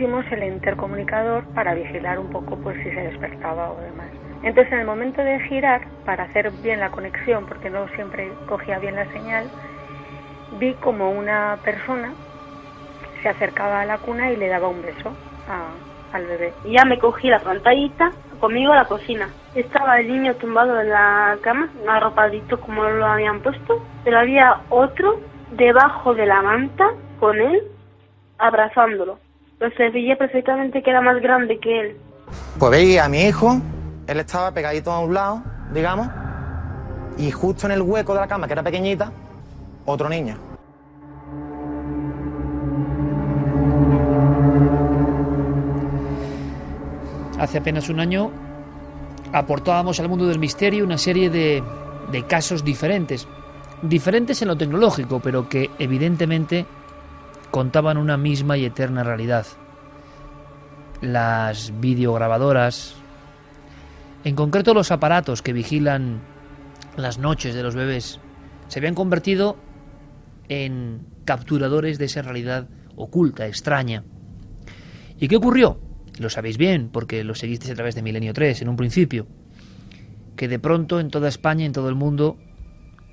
Pusimos el intercomunicador para vigilar un poco pues si se despertaba o demás. Entonces en el momento de girar, para hacer bien la conexión, porque no siempre cogía bien la señal, vi como una persona se acercaba a la cuna y le daba un beso a, al bebé. Ya me cogí la pantallita conmigo a la cocina. Estaba el niño tumbado en la cama, arropadito como lo habían puesto, pero había otro debajo de la manta con él abrazándolo. Pero se veía perfectamente que era más grande que él. Pues veía a mi hijo, él estaba pegadito a un lado, digamos, y justo en el hueco de la cama, que era pequeñita, otro niño. Hace apenas un año aportábamos al mundo del misterio una serie de, de casos diferentes, diferentes en lo tecnológico, pero que evidentemente contaban una misma y eterna realidad. Las videograbadoras, en concreto los aparatos que vigilan las noches de los bebés, se habían convertido en capturadores de esa realidad oculta, extraña. ¿Y qué ocurrió? Lo sabéis bien, porque lo seguisteis a través de Milenio 3 en un principio, que de pronto en toda España, en todo el mundo,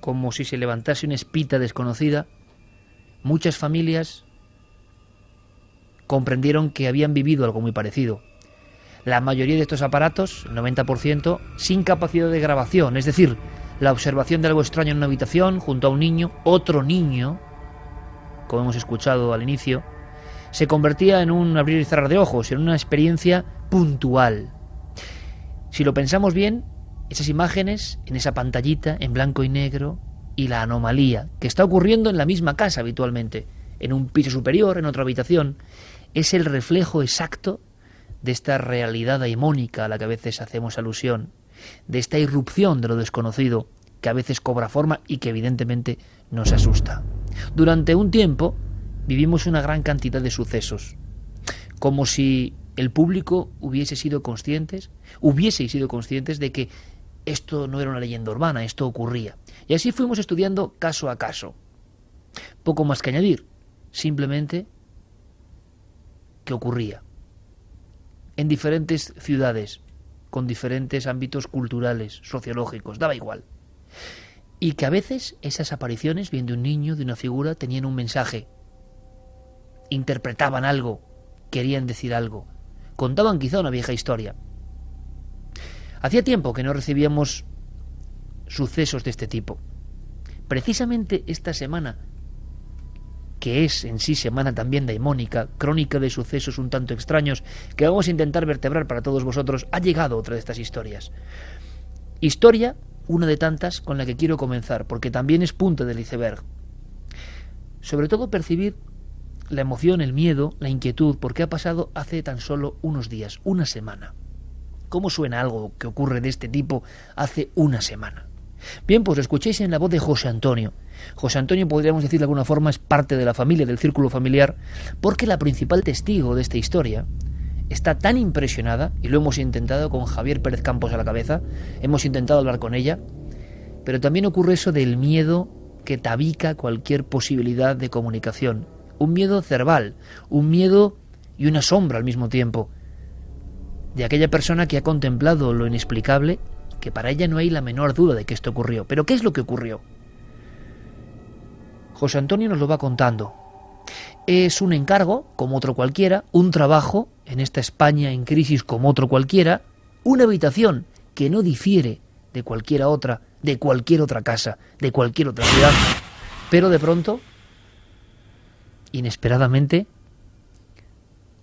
como si se levantase una espita desconocida, muchas familias comprendieron que habían vivido algo muy parecido. La mayoría de estos aparatos, el 90%, sin capacidad de grabación, es decir, la observación de algo extraño en una habitación junto a un niño, otro niño, como hemos escuchado al inicio, se convertía en un abrir y cerrar de ojos, en una experiencia puntual. Si lo pensamos bien, esas imágenes en esa pantallita en blanco y negro y la anomalía que está ocurriendo en la misma casa habitualmente, en un piso superior, en otra habitación, es el reflejo exacto de esta realidad daimónica a la que a veces hacemos alusión, de esta irrupción de lo desconocido que a veces cobra forma y que evidentemente nos asusta. Durante un tiempo vivimos una gran cantidad de sucesos, como si el público hubiese sido conscientes, hubiese sido conscientes de que esto no era una leyenda urbana, esto ocurría. Y así fuimos estudiando caso a caso. Poco más que añadir, simplemente que ocurría. En diferentes ciudades, con diferentes ámbitos culturales, sociológicos, daba igual. Y que a veces esas apariciones, viendo un niño, de una figura, tenían un mensaje. Interpretaban algo, querían decir algo, contaban quizá una vieja historia. Hacía tiempo que no recibíamos sucesos de este tipo. Precisamente esta semana, que es en sí semana también daimónica, crónica de sucesos un tanto extraños, que vamos a intentar vertebrar para todos vosotros, ha llegado otra de estas historias. Historia, una de tantas con la que quiero comenzar, porque también es punto del iceberg. Sobre todo percibir la emoción, el miedo, la inquietud, porque ha pasado hace tan solo unos días, una semana. ¿Cómo suena algo que ocurre de este tipo hace una semana? Bien, pues lo escuchéis en la voz de José Antonio. José Antonio, podríamos decir de alguna forma, es parte de la familia, del círculo familiar, porque la principal testigo de esta historia está tan impresionada, y lo hemos intentado con Javier Pérez Campos a la cabeza, hemos intentado hablar con ella, pero también ocurre eso del miedo que tabica cualquier posibilidad de comunicación. Un miedo cerval, un miedo y una sombra al mismo tiempo. De aquella persona que ha contemplado lo inexplicable, que para ella no hay la menor duda de que esto ocurrió. Pero ¿qué es lo que ocurrió? José Antonio nos lo va contando. Es un encargo, como otro cualquiera, un trabajo, en esta España en crisis como otro cualquiera, una habitación que no difiere de cualquiera otra, de cualquier otra casa, de cualquier otra ciudad. Pero de pronto, inesperadamente,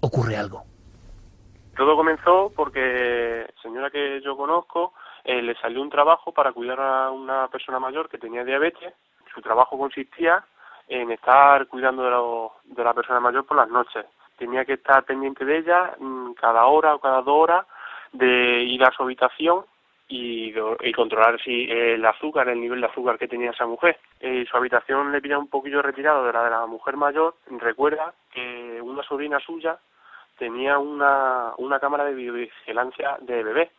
ocurre algo. Todo comenzó porque señora que yo conozco eh, le salió un trabajo para cuidar a una persona mayor que tenía diabetes. Su trabajo consistía en estar cuidando de, la persona mayor por las noches. Tenía que estar pendiente de ella mm, cada hora o cada dos horas de ir a su habitación y, controlar si el azúcar, el nivel de azúcar que tenía esa mujer. Eh, su habitación le pilla un poquillo retirado de la de la mujer mayor. Recuerda que una sobrina suya tenía una, una cámara de videovigilancia de bebé.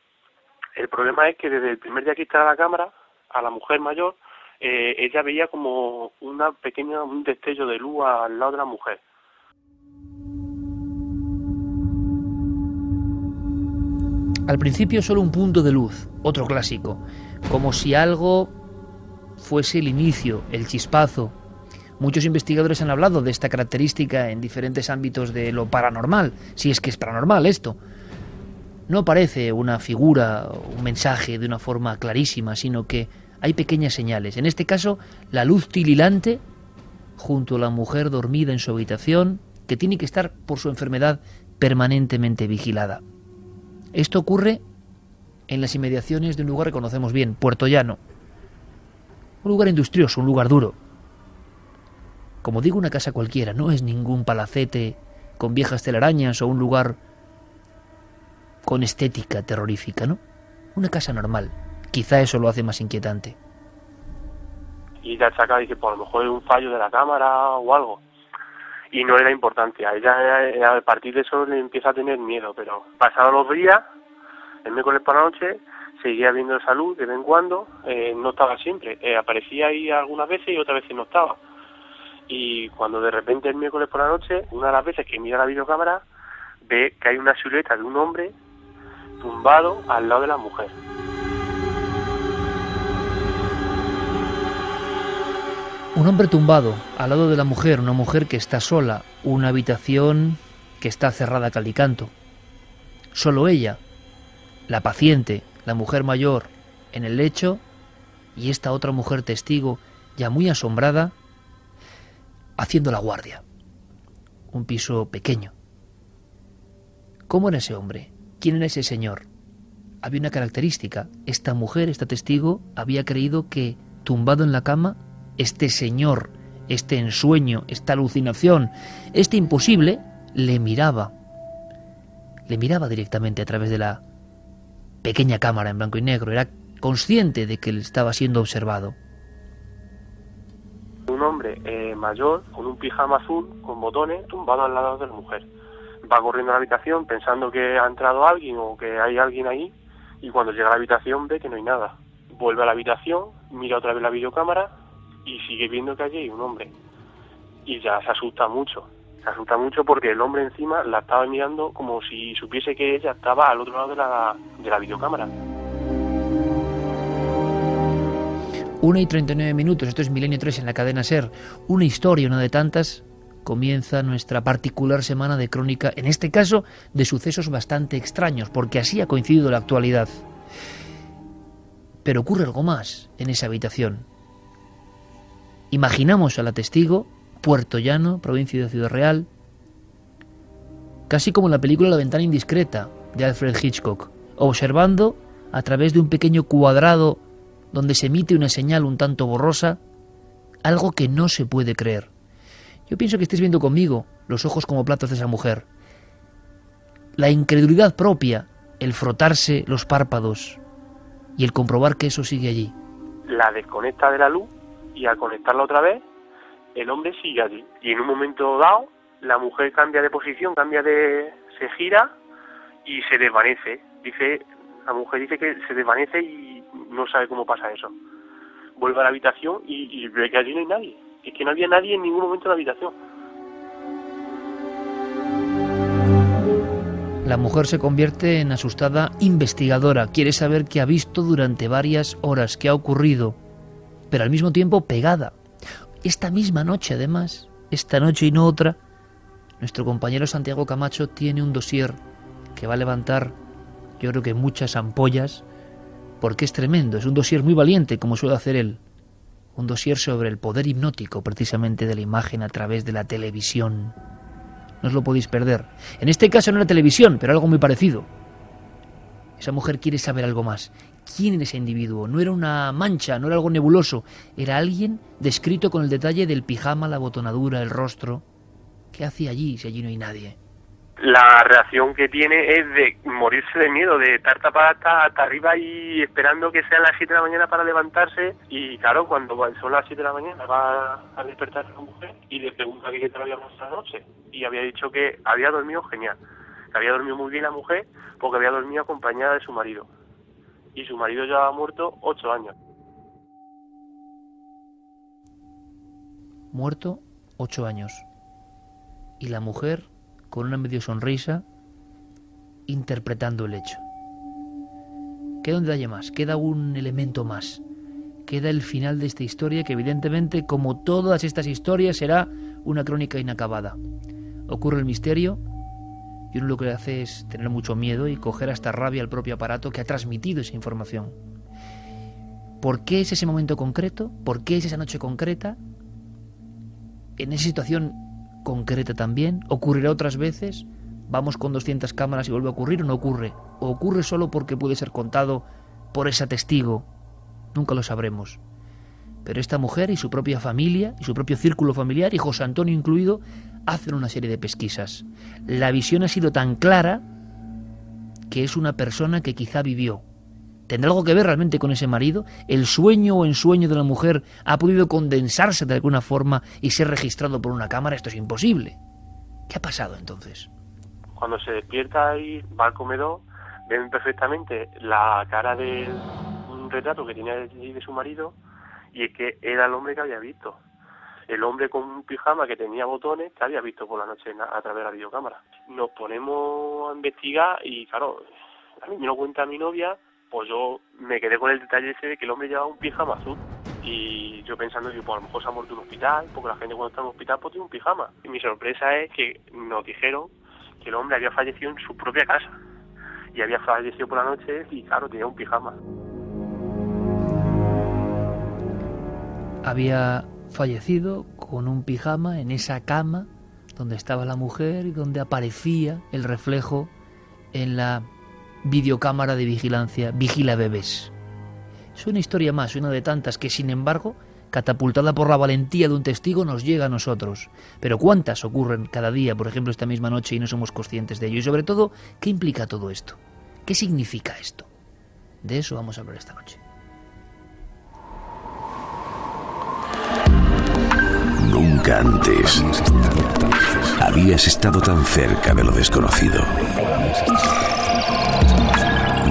El problema es que desde el primer día que instala la cámara, a la mujer mayor, eh, ella veía como una pequeña, un destello de luz al lado de la mujer. Al principio solo un punto de luz, otro clásico, como si algo fuese el inicio, el chispazo. Muchos investigadores han hablado de esta característica en diferentes ámbitos de lo paranormal, si es que es paranormal esto. No parece una figura, un mensaje de una forma clarísima, sino que hay pequeñas señales. En este caso, la luz tililante junto a la mujer dormida en su habitación, que tiene que estar por su enfermedad permanentemente vigilada. Esto ocurre en las inmediaciones de un lugar que conocemos bien, Puerto Llano. Un lugar industrioso, un lugar duro. Como digo, una casa cualquiera, no es ningún palacete con viejas telarañas o un lugar con estética terrorífica, ¿no? Una casa normal. Quizá eso lo hace más inquietante. Y ya saca dice, por pues lo mejor es un fallo de la cámara o algo y no era importante. A ella a partir de eso le empieza a tener miedo, pero pasados los días, el miércoles por la noche, seguía viendo salud de vez en cuando, eh, no estaba siempre, eh, aparecía ahí algunas veces y otras veces no estaba. Y cuando de repente el miércoles por la noche, una de las veces que mira la videocámara, ve que hay una silueta de un hombre tumbado al lado de la mujer. Un hombre tumbado al lado de la mujer, una mujer que está sola, una habitación que está cerrada a calicanto. Solo ella, la paciente, la mujer mayor, en el lecho y esta otra mujer testigo, ya muy asombrada, haciendo la guardia. Un piso pequeño. ¿Cómo era ese hombre? ¿Quién era ese señor? Había una característica. Esta mujer, esta testigo, había creído que, tumbado en la cama, este señor, este ensueño, esta alucinación, este imposible, le miraba. Le miraba directamente a través de la pequeña cámara en blanco y negro. Era consciente de que él estaba siendo observado. Un hombre eh, mayor con un pijama azul con botones tumbado al lado de la mujer. Va corriendo a la habitación pensando que ha entrado alguien o que hay alguien ahí y cuando llega a la habitación ve que no hay nada. Vuelve a la habitación, mira otra vez la videocámara y sigue viendo que allí hay un hombre. Y ya se asusta mucho. Se asusta mucho porque el hombre encima la estaba mirando como si supiese que ella estaba al otro lado de la, de la videocámara. Una y 39 minutos, esto es Milenio 3 en la cadena Ser. Una historia, una de tantas, comienza nuestra particular semana de crónica, en este caso de sucesos bastante extraños, porque así ha coincidido la actualidad. Pero ocurre algo más en esa habitación. Imaginamos a la testigo, Puerto Llano, provincia de Ciudad Real, casi como en la película La ventana indiscreta de Alfred Hitchcock, observando a través de un pequeño cuadrado donde se emite una señal un tanto borrosa, algo que no se puede creer. Yo pienso que estés viendo conmigo los ojos como platos de esa mujer. La incredulidad propia, el frotarse los párpados y el comprobar que eso sigue allí. La desconecta de la luz y al conectarla otra vez, el hombre sigue allí. Y en un momento dado, la mujer cambia de posición, cambia de... se gira y se desvanece. Dice, la mujer dice que se desvanece y no sabe cómo pasa eso. Vuelve a la habitación y, ve que allí no hay nadie. Que no había nadie en ningún momento en la habitación. La mujer se convierte en asustada investigadora, quiere saber qué ha visto durante varias horas, qué ha ocurrido, pero al mismo tiempo pegada. Esta misma noche, además, esta noche y no otra, nuestro compañero Santiago Camacho tiene un dossier que va a levantar, yo creo que muchas ampollas, porque es tremendo, es un dossier muy valiente, como suele hacer él. Un dossier sobre el poder hipnótico, precisamente, de la imagen a través de la televisión. No os lo podéis perder. En este caso no la televisión, pero algo muy parecido. Esa mujer quiere saber algo más. ¿Quién era ese individuo? No era una mancha, no era algo nebuloso. Era alguien descrito con el detalle del pijama, la botonadura, el rostro. ¿Qué hacía allí si allí no hay nadie? La reacción que tiene es de morirse de miedo, de estar tapada hasta, arriba y esperando que sean las 7 de la mañana para levantarse. Y claro, cuando son las 7 de la mañana va a despertar a la mujer y le pregunta qué tal había pasado noche. Y había dicho que había dormido genial, había dormido muy bien la mujer porque había dormido acompañada de su marido. Y su marido ya ha muerto 8 años. Muerto 8 años. Y la mujer con una medio sonrisa, interpretando el hecho. Queda un detalle más, queda un elemento más. Queda el final de esta historia que evidentemente, como todas estas historias, será una crónica inacabada. Ocurre el misterio y uno lo que hace es tener mucho miedo y coger hasta rabia al propio aparato que ha transmitido esa información. ¿Por qué es ese momento concreto? ¿Por qué es esa noche concreta? En esa situación concreta también? ¿Ocurrirá otras veces? ¿Vamos con 200 cámaras y vuelve a ocurrir o no ocurre? ¿O ocurre solo porque puede ser contado por ese testigo? Nunca lo sabremos. Pero esta mujer y su propia familia y su propio círculo familiar, y José Antonio incluido, hacen una serie de pesquisas. La visión ha sido tan clara que es una persona que quizá vivió, ¿Tendrá algo que ver realmente con ese marido? ¿El sueño o ensueño de la mujer ha podido condensarse de alguna forma y ser registrado por una cámara? Esto es imposible. ¿Qué ha pasado entonces? Cuando se despierta y va al comedor, ven perfectamente la cara de un retrato que tenía de su marido y es que era el hombre que había visto. El hombre con un pijama que tenía botones que había visto por la noche a través de la videocámara. Nos ponemos a investigar y claro, a mí me lo cuenta mi novia pues yo me quedé con el detalle ese de que el hombre llevaba un pijama azul. Y yo pensando, digo, pues a lo mejor se ha muerto en un hospital, porque la gente cuando está en un hospital pues tiene un pijama. Y mi sorpresa es que nos dijeron que el hombre había fallecido en su propia casa. Y había fallecido por la noche y claro, tenía un pijama. Había fallecido con un pijama en esa cama donde estaba la mujer y donde aparecía el reflejo en la videocámara de vigilancia vigila bebés. Es una historia más, una de tantas que, sin embargo, catapultada por la valentía de un testigo, nos llega a nosotros. Pero ¿cuántas ocurren cada día, por ejemplo, esta misma noche y no somos conscientes de ello? Y sobre todo, ¿qué implica todo esto? ¿Qué significa esto? De eso vamos a hablar esta noche. Nunca antes habías estado tan cerca de lo desconocido.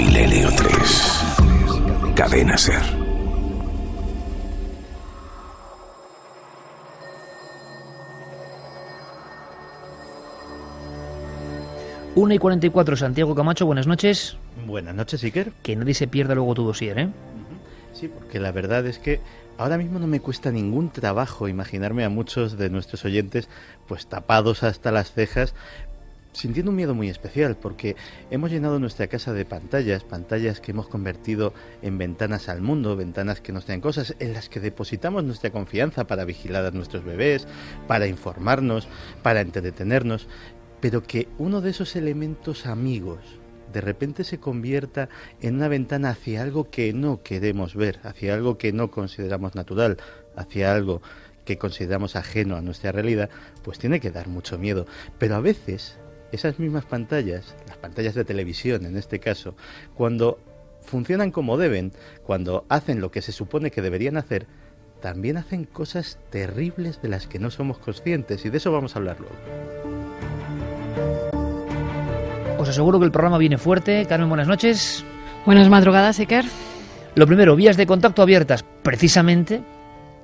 Milenio 3. Cadena Ser. Una y 44, Santiago Camacho, buenas noches. Buenas noches, Iker. Que nadie se pierda luego tu dossier, ¿eh? Sí, porque la verdad es que ahora mismo no me cuesta ningún trabajo imaginarme a muchos de nuestros oyentes pues tapados hasta las cejas sintiendo un miedo muy especial porque hemos llenado nuestra casa de pantallas, pantallas que hemos convertido en ventanas al mundo, ventanas que nos traen cosas en las que depositamos nuestra confianza para vigilar a nuestros bebés, para informarnos, para entretenernos, pero que uno de esos elementos amigos de repente se convierta en una ventana hacia algo que no queremos ver, hacia algo que no consideramos natural, hacia algo que consideramos ajeno a nuestra realidad, pues tiene que dar mucho miedo. Pero a veces esas mismas pantallas, las pantallas de televisión en este caso, cuando funcionan como deben, cuando hacen lo que se supone que deberían hacer, también hacen cosas terribles de las que no somos conscientes y de eso vamos a hablar luego. os aseguro que el programa viene fuerte. Carmen, buenas noches. Buenas madrugadas, Iker. Lo primero, vías de contacto abiertas, precisamente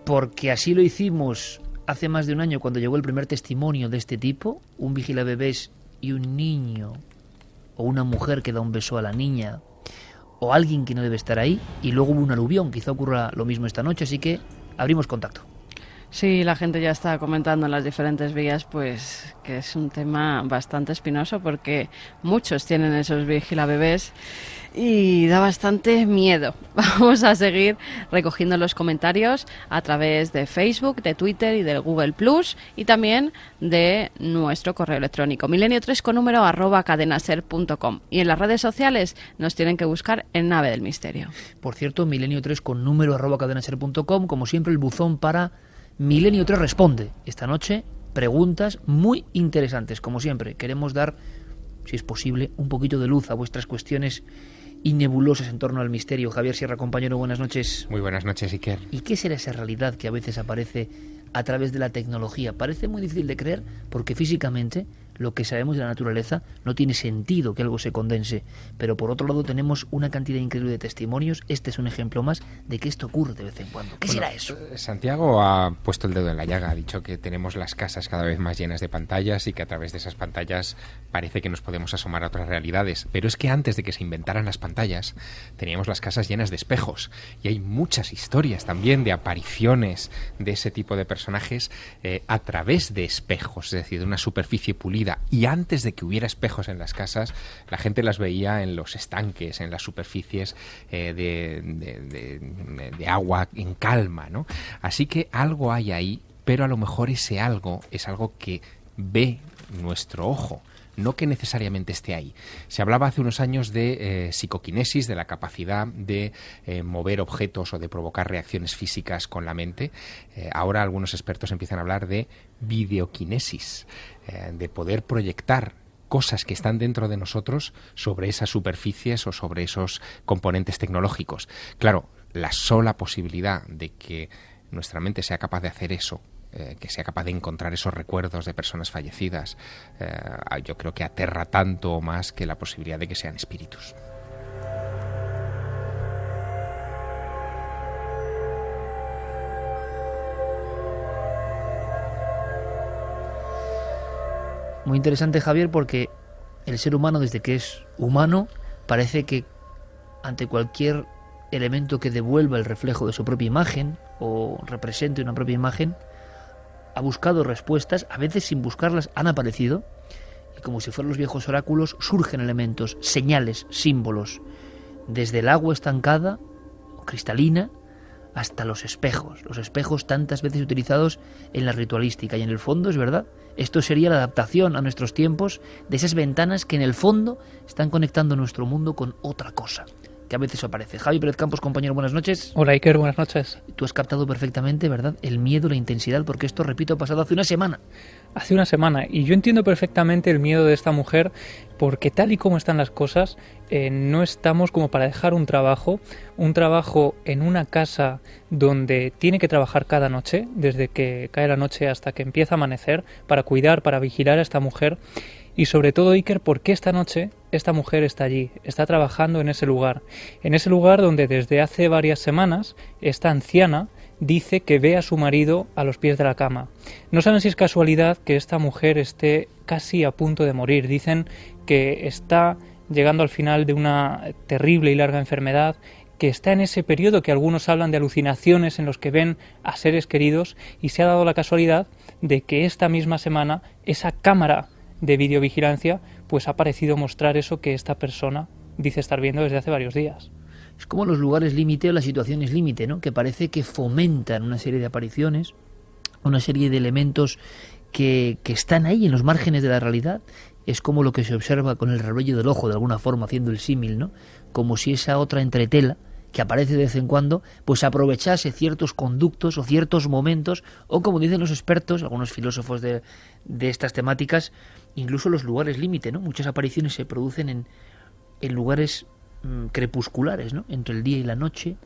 porque así lo hicimos hace más de un año cuando llegó el primer testimonio de este tipo, un vigila bebés y un niño o una mujer que da un beso a la niña o alguien que no debe estar ahí y luego hubo un aluvión, quizá ocurra lo mismo esta noche, así que abrimos contacto. Sí, la gente ya está comentando en las diferentes vías, pues que es un tema bastante espinoso porque muchos tienen esos vigila bebés y da bastante miedo. Vamos a seguir recogiendo los comentarios a través de Facebook, de Twitter y del Google Plus y también de nuestro correo electrónico milenio3 con número arroba cadenaser.com. Y en las redes sociales nos tienen que buscar en Nave del Misterio. Por cierto, milenio3 con número arroba cadenaser.com, como siempre el buzón para Milenio 3 Responde. Esta noche preguntas muy interesantes, como siempre. Queremos dar, si es posible, un poquito de luz a vuestras cuestiones y nebulosas en torno al misterio. Javier Sierra, compañero, buenas noches. Muy buenas noches, Iker. ¿Y qué será esa realidad que a veces aparece a través de la tecnología? Parece muy difícil de creer porque físicamente lo que sabemos de la naturaleza, no tiene sentido que algo se condense. Pero por otro lado tenemos una cantidad increíble de testimonios. Este es un ejemplo más de que esto ocurre de vez en cuando. ¿Qué será eso? Eh, Santiago ha puesto el dedo en la llaga, ha dicho que tenemos las casas cada vez más llenas de pantallas y que a través de esas pantallas parece que nos podemos asomar a otras realidades. Pero es que antes de que se inventaran las pantallas, teníamos las casas llenas de espejos. Y hay muchas historias también de apariciones de ese tipo de personajes eh, a través de espejos, es decir, de una superficie pulida y antes de que hubiera espejos en las casas, la gente las veía en los estanques, en las superficies eh, de, agua en calma, ¿no? Así que algo hay ahí, pero a lo mejor ese algo es algo que ve nuestro ojo no que necesariamente esté ahí. Se hablaba hace unos años de eh, psicoquinesis, de la capacidad de eh, mover objetos o de provocar reacciones físicas con la mente. ahora algunos expertos empiezan a hablar de videoquinesis, eh, de poder proyectar cosas que están dentro de nosotros sobre esas superficies o sobre esos componentes tecnológicos. Claro, la sola posibilidad de que nuestra mente sea capaz de hacer eso, eh, que sea capaz de encontrar esos recuerdos de personas fallecidas, eh, yo creo que aterra tanto o más que la posibilidad de que sean espíritus. Muy interesante, Javier, porque el ser humano, desde que es humano, parece que ante cualquier elemento que devuelva el reflejo de su propia imagen o represente una propia imagen, ha buscado respuestas, a veces sin buscarlas han aparecido, y como si fueran los viejos oráculos, surgen elementos, señales, símbolos, desde el agua estancada o cristalina hasta los espejos, los espejos tantas veces utilizados en la ritualística, y en el fondo es verdad, esto sería la adaptación a nuestros tiempos de esas ventanas que en el fondo están conectando nuestro mundo con otra cosa que a veces aparece. Javi Pérez Campos, compañero, buenas noches. Hola Iker, buenas noches. Tú has captado perfectamente, ¿verdad? El miedo, la intensidad, porque esto, repito, ha pasado hace una semana. Hace una semana, y yo entiendo perfectamente el miedo de esta mujer, porque tal y como están las cosas, eh, no estamos como para dejar un trabajo, un trabajo en una casa donde tiene que trabajar cada noche, desde que cae la noche hasta que empieza a amanecer, para cuidar, para vigilar a esta mujer. Y sobre todo, Iker, ¿por qué esta noche esta mujer está allí? Está trabajando en ese lugar. En ese lugar donde desde hace varias semanas esta anciana dice que ve a su marido a los pies de la cama. No saben si es casualidad que esta mujer esté casi a punto de morir. Dicen que está llegando al final de una terrible y larga enfermedad, que está en ese periodo que algunos hablan de alucinaciones en los que ven a seres queridos y se ha dado la casualidad de que esta misma semana esa cámara de videovigilancia, pues ha parecido mostrar eso que esta persona dice estar viendo desde hace varios días. Es como los lugares límite o las situaciones límite, ¿no? Que parece que fomentan una serie de apariciones, una serie de elementos que, que están ahí en los márgenes de la realidad. Es como lo que se observa con el reloj del ojo, de alguna forma, haciendo el símil, ¿no? Como si esa otra entretela que aparece de vez en cuando, pues aprovechase ciertos conductos o ciertos momentos, o como dicen los expertos, algunos filósofos de, de estas temáticas, incluso los lugares límite, ¿no? Muchas apariciones se producen en, en lugares mm, crepusculares, ¿no? Entre el día y la noche,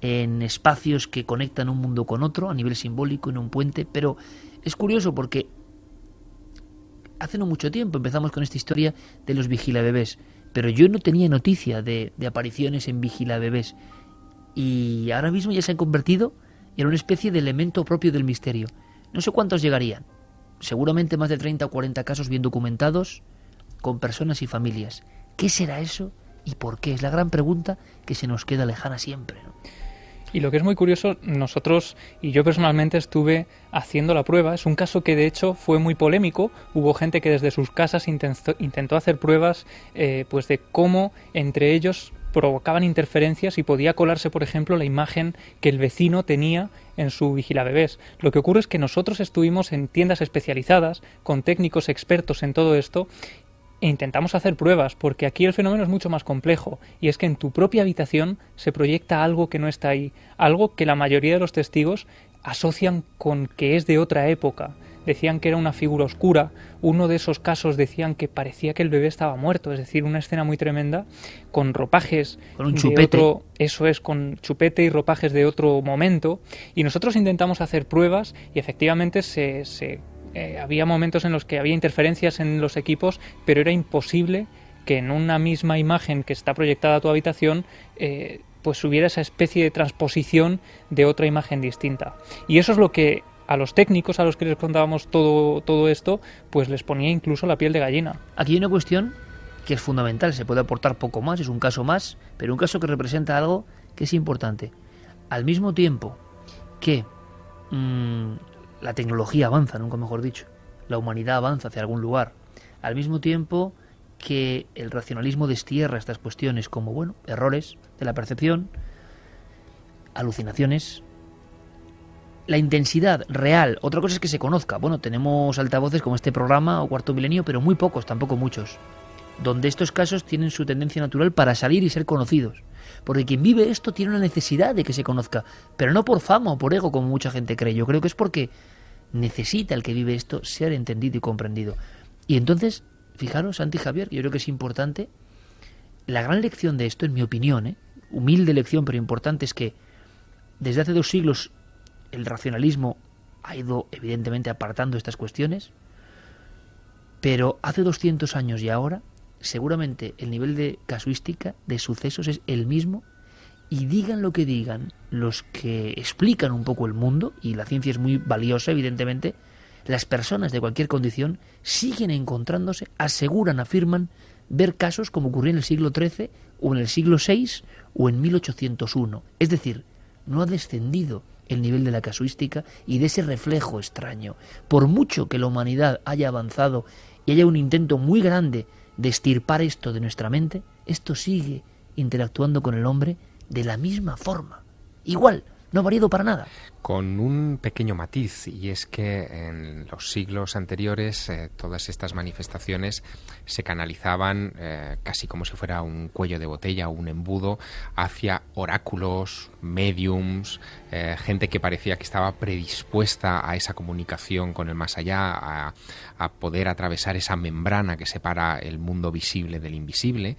en espacios que conectan un mundo con otro a nivel simbólico, en un puente, pero es curioso porque hace no mucho tiempo empezamos con esta historia de los vigilabebés, pero yo no tenía noticia de, apariciones en vigilabebés. Y ahora mismo ya se han convertido en una especie de elemento propio del misterio. No sé cuántos llegarían. Seguramente más de 30 o 40 casos bien documentados con personas y familias. ¿Qué será eso y por qué? Es la gran pregunta que se nos queda lejana siempre. Y lo que es muy curioso, nosotros y yo personalmente estuve haciendo la prueba. Es un caso que de hecho fue muy polémico. Hubo gente que desde sus casas intentó, hacer pruebas eh, pues de cómo entre ellos provocaban interferencias y podía colarse, por ejemplo, la imagen que el vecino tenía en su bebés. Lo que ocurre es que nosotros estuvimos en tiendas especializadas con técnicos expertos en todo esto e intentamos hacer pruebas, porque aquí el fenómeno es mucho más complejo, y es que en tu propia habitación se proyecta algo que no está ahí, algo que la mayoría de los testigos asocian con que es de otra época. Decían que era una figura oscura, uno de esos casos decían que parecía que el bebé estaba muerto, es decir, una escena muy tremenda, con ropajes con un chupete. eso es, con chupete y ropajes de otro momento, y nosotros intentamos hacer pruebas y efectivamente se, se eh, había momentos en los que había interferencias en los equipos, pero era imposible que en una misma imagen que está proyectada a tu habitación eh, pues hubiera esa especie de transposición de otra imagen distinta. Y eso es lo que a los técnicos a los que les contábamos todo, todo esto, pues les ponía incluso la piel de gallina. Aquí hay una cuestión que es fundamental, se puede aportar poco más, es un caso más, pero un caso que representa algo que es importante. Al mismo tiempo que mm, la tecnología avanza, nunca mejor dicho, la humanidad avanza hacia algún lugar, al mismo tiempo que el racionalismo destierra estas cuestiones como, bueno, errores de la percepción, alucinaciones, la intensidad real, otra cosa es que se conozca. Bueno, tenemos altavoces como este programa o Cuarto Milenio, pero muy pocos, tampoco muchos, donde estos casos tienen su tendencia natural para salir y ser conocidos. Porque quien vive esto tiene una necesidad de que se conozca, pero no por fama o por ego como mucha gente cree. Yo creo que es porque necesita el que vive esto ser entendido y comprendido. Y entonces, fijaros, Santi Javier, yo creo que es importante, la gran lección de esto, en mi opinión, ¿eh? humilde lección pero importante, es que desde hace dos siglos el racionalismo ha ido evidentemente apartando estas cuestiones, pero hace 200 años y ahora seguramente el nivel de casuística, de sucesos, es el mismo. Y digan lo que digan los que explican un poco el mundo, y la ciencia es muy valiosa, evidentemente, las personas de cualquier condición siguen encontrándose, aseguran, afirman, ver casos como ocurrió en el siglo XIII o en el siglo VI o en 1801. Es decir, no ha descendido el nivel de la casuística y de ese reflejo extraño. Por mucho que la humanidad haya avanzado y haya un intento muy grande de estirpar esto de nuestra mente, esto sigue interactuando con el hombre de la misma forma. Igual, no ha variado para nada. Con un pequeño matiz, y es que en los siglos anteriores eh, todas estas manifestaciones se canalizaban eh, casi como si fuera un cuello de botella o un embudo hacia oráculos, mediums, eh, gente que parecía que estaba predispuesta a esa comunicación con el más allá, a, a poder atravesar esa membrana que separa el mundo visible del invisible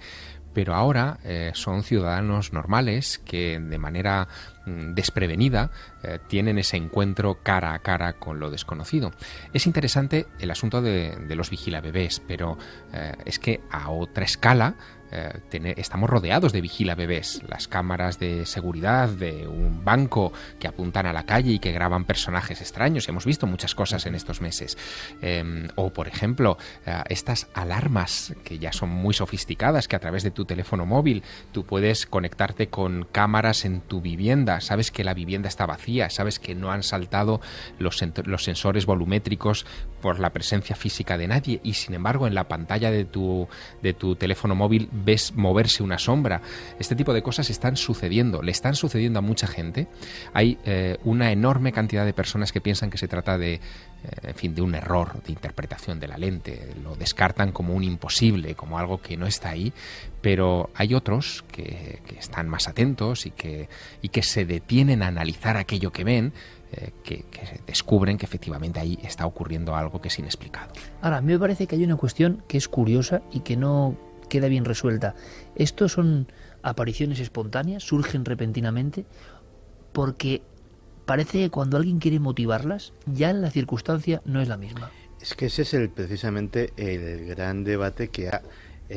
pero ahora eh, son ciudadanos normales que de manera mm, desprevenida eh, tienen ese encuentro cara a cara con lo desconocido. Es interesante el asunto de, los vigilabebés, pero eh, es que a otra escala eh, estamos rodeados de vigila bebés, las cámaras de seguridad de un banco que apuntan a la calle y que graban personajes extraños. Hemos visto muchas cosas en estos meses. Em, o, por ejemplo, eh, estas alarmas que ya son muy sofisticadas, que a través de tu teléfono móvil tú puedes conectarte con cámaras en tu vivienda. Sabes que la vivienda está vacía, sabes que no han saltado los, los sensores volumétricos por la presencia física de nadie y sin embargo en la pantalla de tu, de tu teléfono móvil ves moverse una sombra. Este tipo de cosas están sucediendo, le están sucediendo a mucha gente. Hay eh, una enorme cantidad de personas que piensan que se trata de, eh, en fin, de un error de interpretación de la lente. Lo descartan como un imposible, como algo que no está ahí. Pero hay otros que, están más atentos y que, y que se detienen a analizar aquello que ven eh, que, que, descubren que efectivamente ahí está ocurriendo algo que es inexplicado. Ahora, a mí me parece que hay una cuestión que es curiosa y que no queda bien resuelta. ¿Estos son apariciones espontáneas? ¿Surgen repentinamente? Porque parece que cuando alguien quiere motivarlas, ya la circunstancia no es la misma. Es que ese es precisamente el gran debate que ha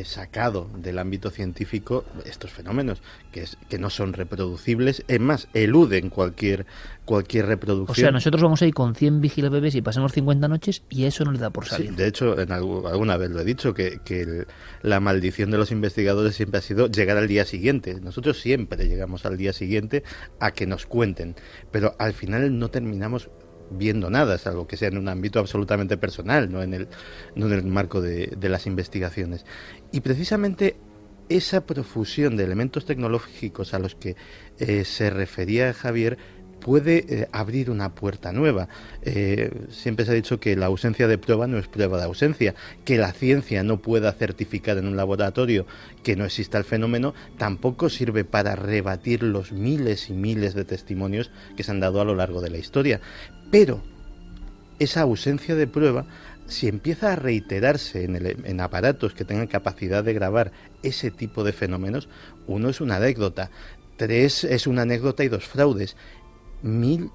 sacado del ámbito científico estos fenómenos, que, es, que no son reproducibles, es más, eluden cualquier, cualquier reproducción. O sea, nosotros vamos a ir con 100 bebés y pasamos 50 noches y eso no le da por salir. Sí, de hecho, en alguna vez lo he dicho, que, que la maldición de los investigadores siempre ha sido llegar al día siguiente. Nosotros siempre llegamos al día siguiente a que nos cuenten, pero al final no terminamos viendo nada, salvo que sea en un ámbito absolutamente personal, no en el, no en el marco de, de las investigaciones. Y precisamente esa profusión de elementos tecnológicos a los que eh, se refería Javier puede eh, abrir una puerta nueva. Eh, siempre se ha dicho que la ausencia de prueba no es prueba de ausencia, que la ciencia no pueda certificar en un laboratorio que no exista el fenómeno, tampoco sirve para rebatir los miles y miles de testimonios que se han dado a lo largo de la historia. Pero esa ausencia de prueba, si empieza a reiterarse en, en aparatos que tengan capacidad de grabar ese tipo de fenómenos, uno es una anécdota, tres es una anécdota y dos fraudes mil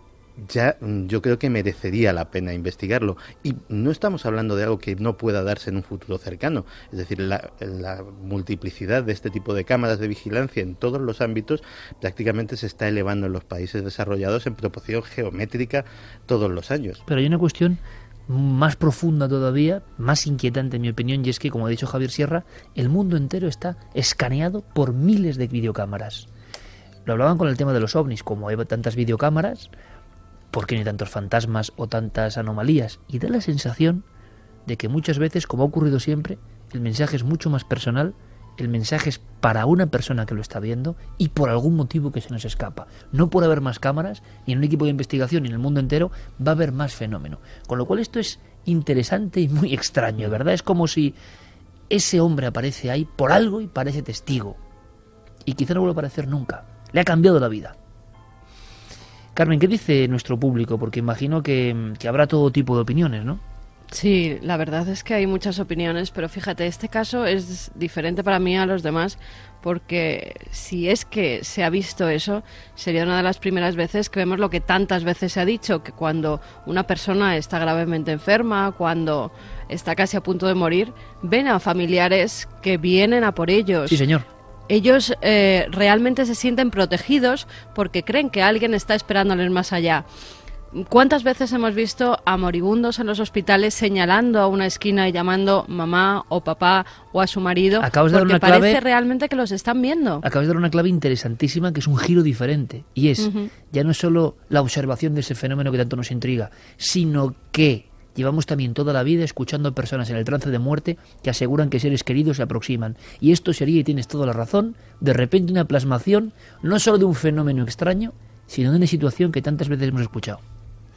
ya mm, yo creo que merecería la pena investigarlo. Y no estamos hablando de algo que no pueda darse en un futuro cercano. Es decir, la, multiplicidad de este tipo de cámaras de vigilancia en todos los ámbitos prácticamente se está elevando en los países desarrollados en proporción geométrica todos los años. Pero hay una cuestión más profunda todavía, más inquietante en mi opinión, y es que, como ha dicho Javier Sierra, el mundo entero está escaneado por miles de videocámaras. Lo hablaban con el tema de los ovnis, como hay tantas videocámaras, ¿por qué no hay tantos fantasmas o tantas anomalías? Y da la sensación de que muchas veces, como ha ocurrido siempre, el mensaje es mucho más personal, el mensaje es para una persona que lo está viendo y por algún motivo que se nos escapa. No por haber más cámaras, ni en un equipo de investigación, ni en el mundo entero, va a haber más fenómeno. Con lo cual esto es interesante y muy extraño, ¿verdad? Es como si ese hombre aparece ahí por algo y parece testigo. Y quizá no vuelva a aparecer nunca. Le ha cambiado la vida. Carmen, ¿qué dice nuestro público? Porque imagino que, habrá todo tipo de opiniones, ¿no? Sí, la verdad es que hay muchas opiniones, pero fíjate, este caso es diferente para mí a los demás porque si es que se ha visto eso, sería una de las primeras veces que vemos lo que tantas veces se ha dicho, que cuando una persona está gravemente enferma, cuando está casi a punto de morir, ven a familiares que vienen a por ellos. Sí, señor ellos eh, realmente se sienten protegidos porque creen que alguien está esperándoles más allá. ¿Cuántas veces hemos visto a moribundos en los hospitales señalando a una esquina y llamando mamá o papá o a su marido? Acabas de dar una parece realmente que los están viendo. Acabas de dar una clave interesantísima que es un giro diferente. Y es, ya no es solo la observación de ese fenómeno que tanto nos intriga, sino que Llevamos también toda la vida escuchando a personas en el trance de muerte que aseguran que seres queridos se aproximan. Y esto sería, y tienes toda la razón, de repente una plasmación no solo de un fenómeno extraño, sino de una situación que tantas veces hemos escuchado.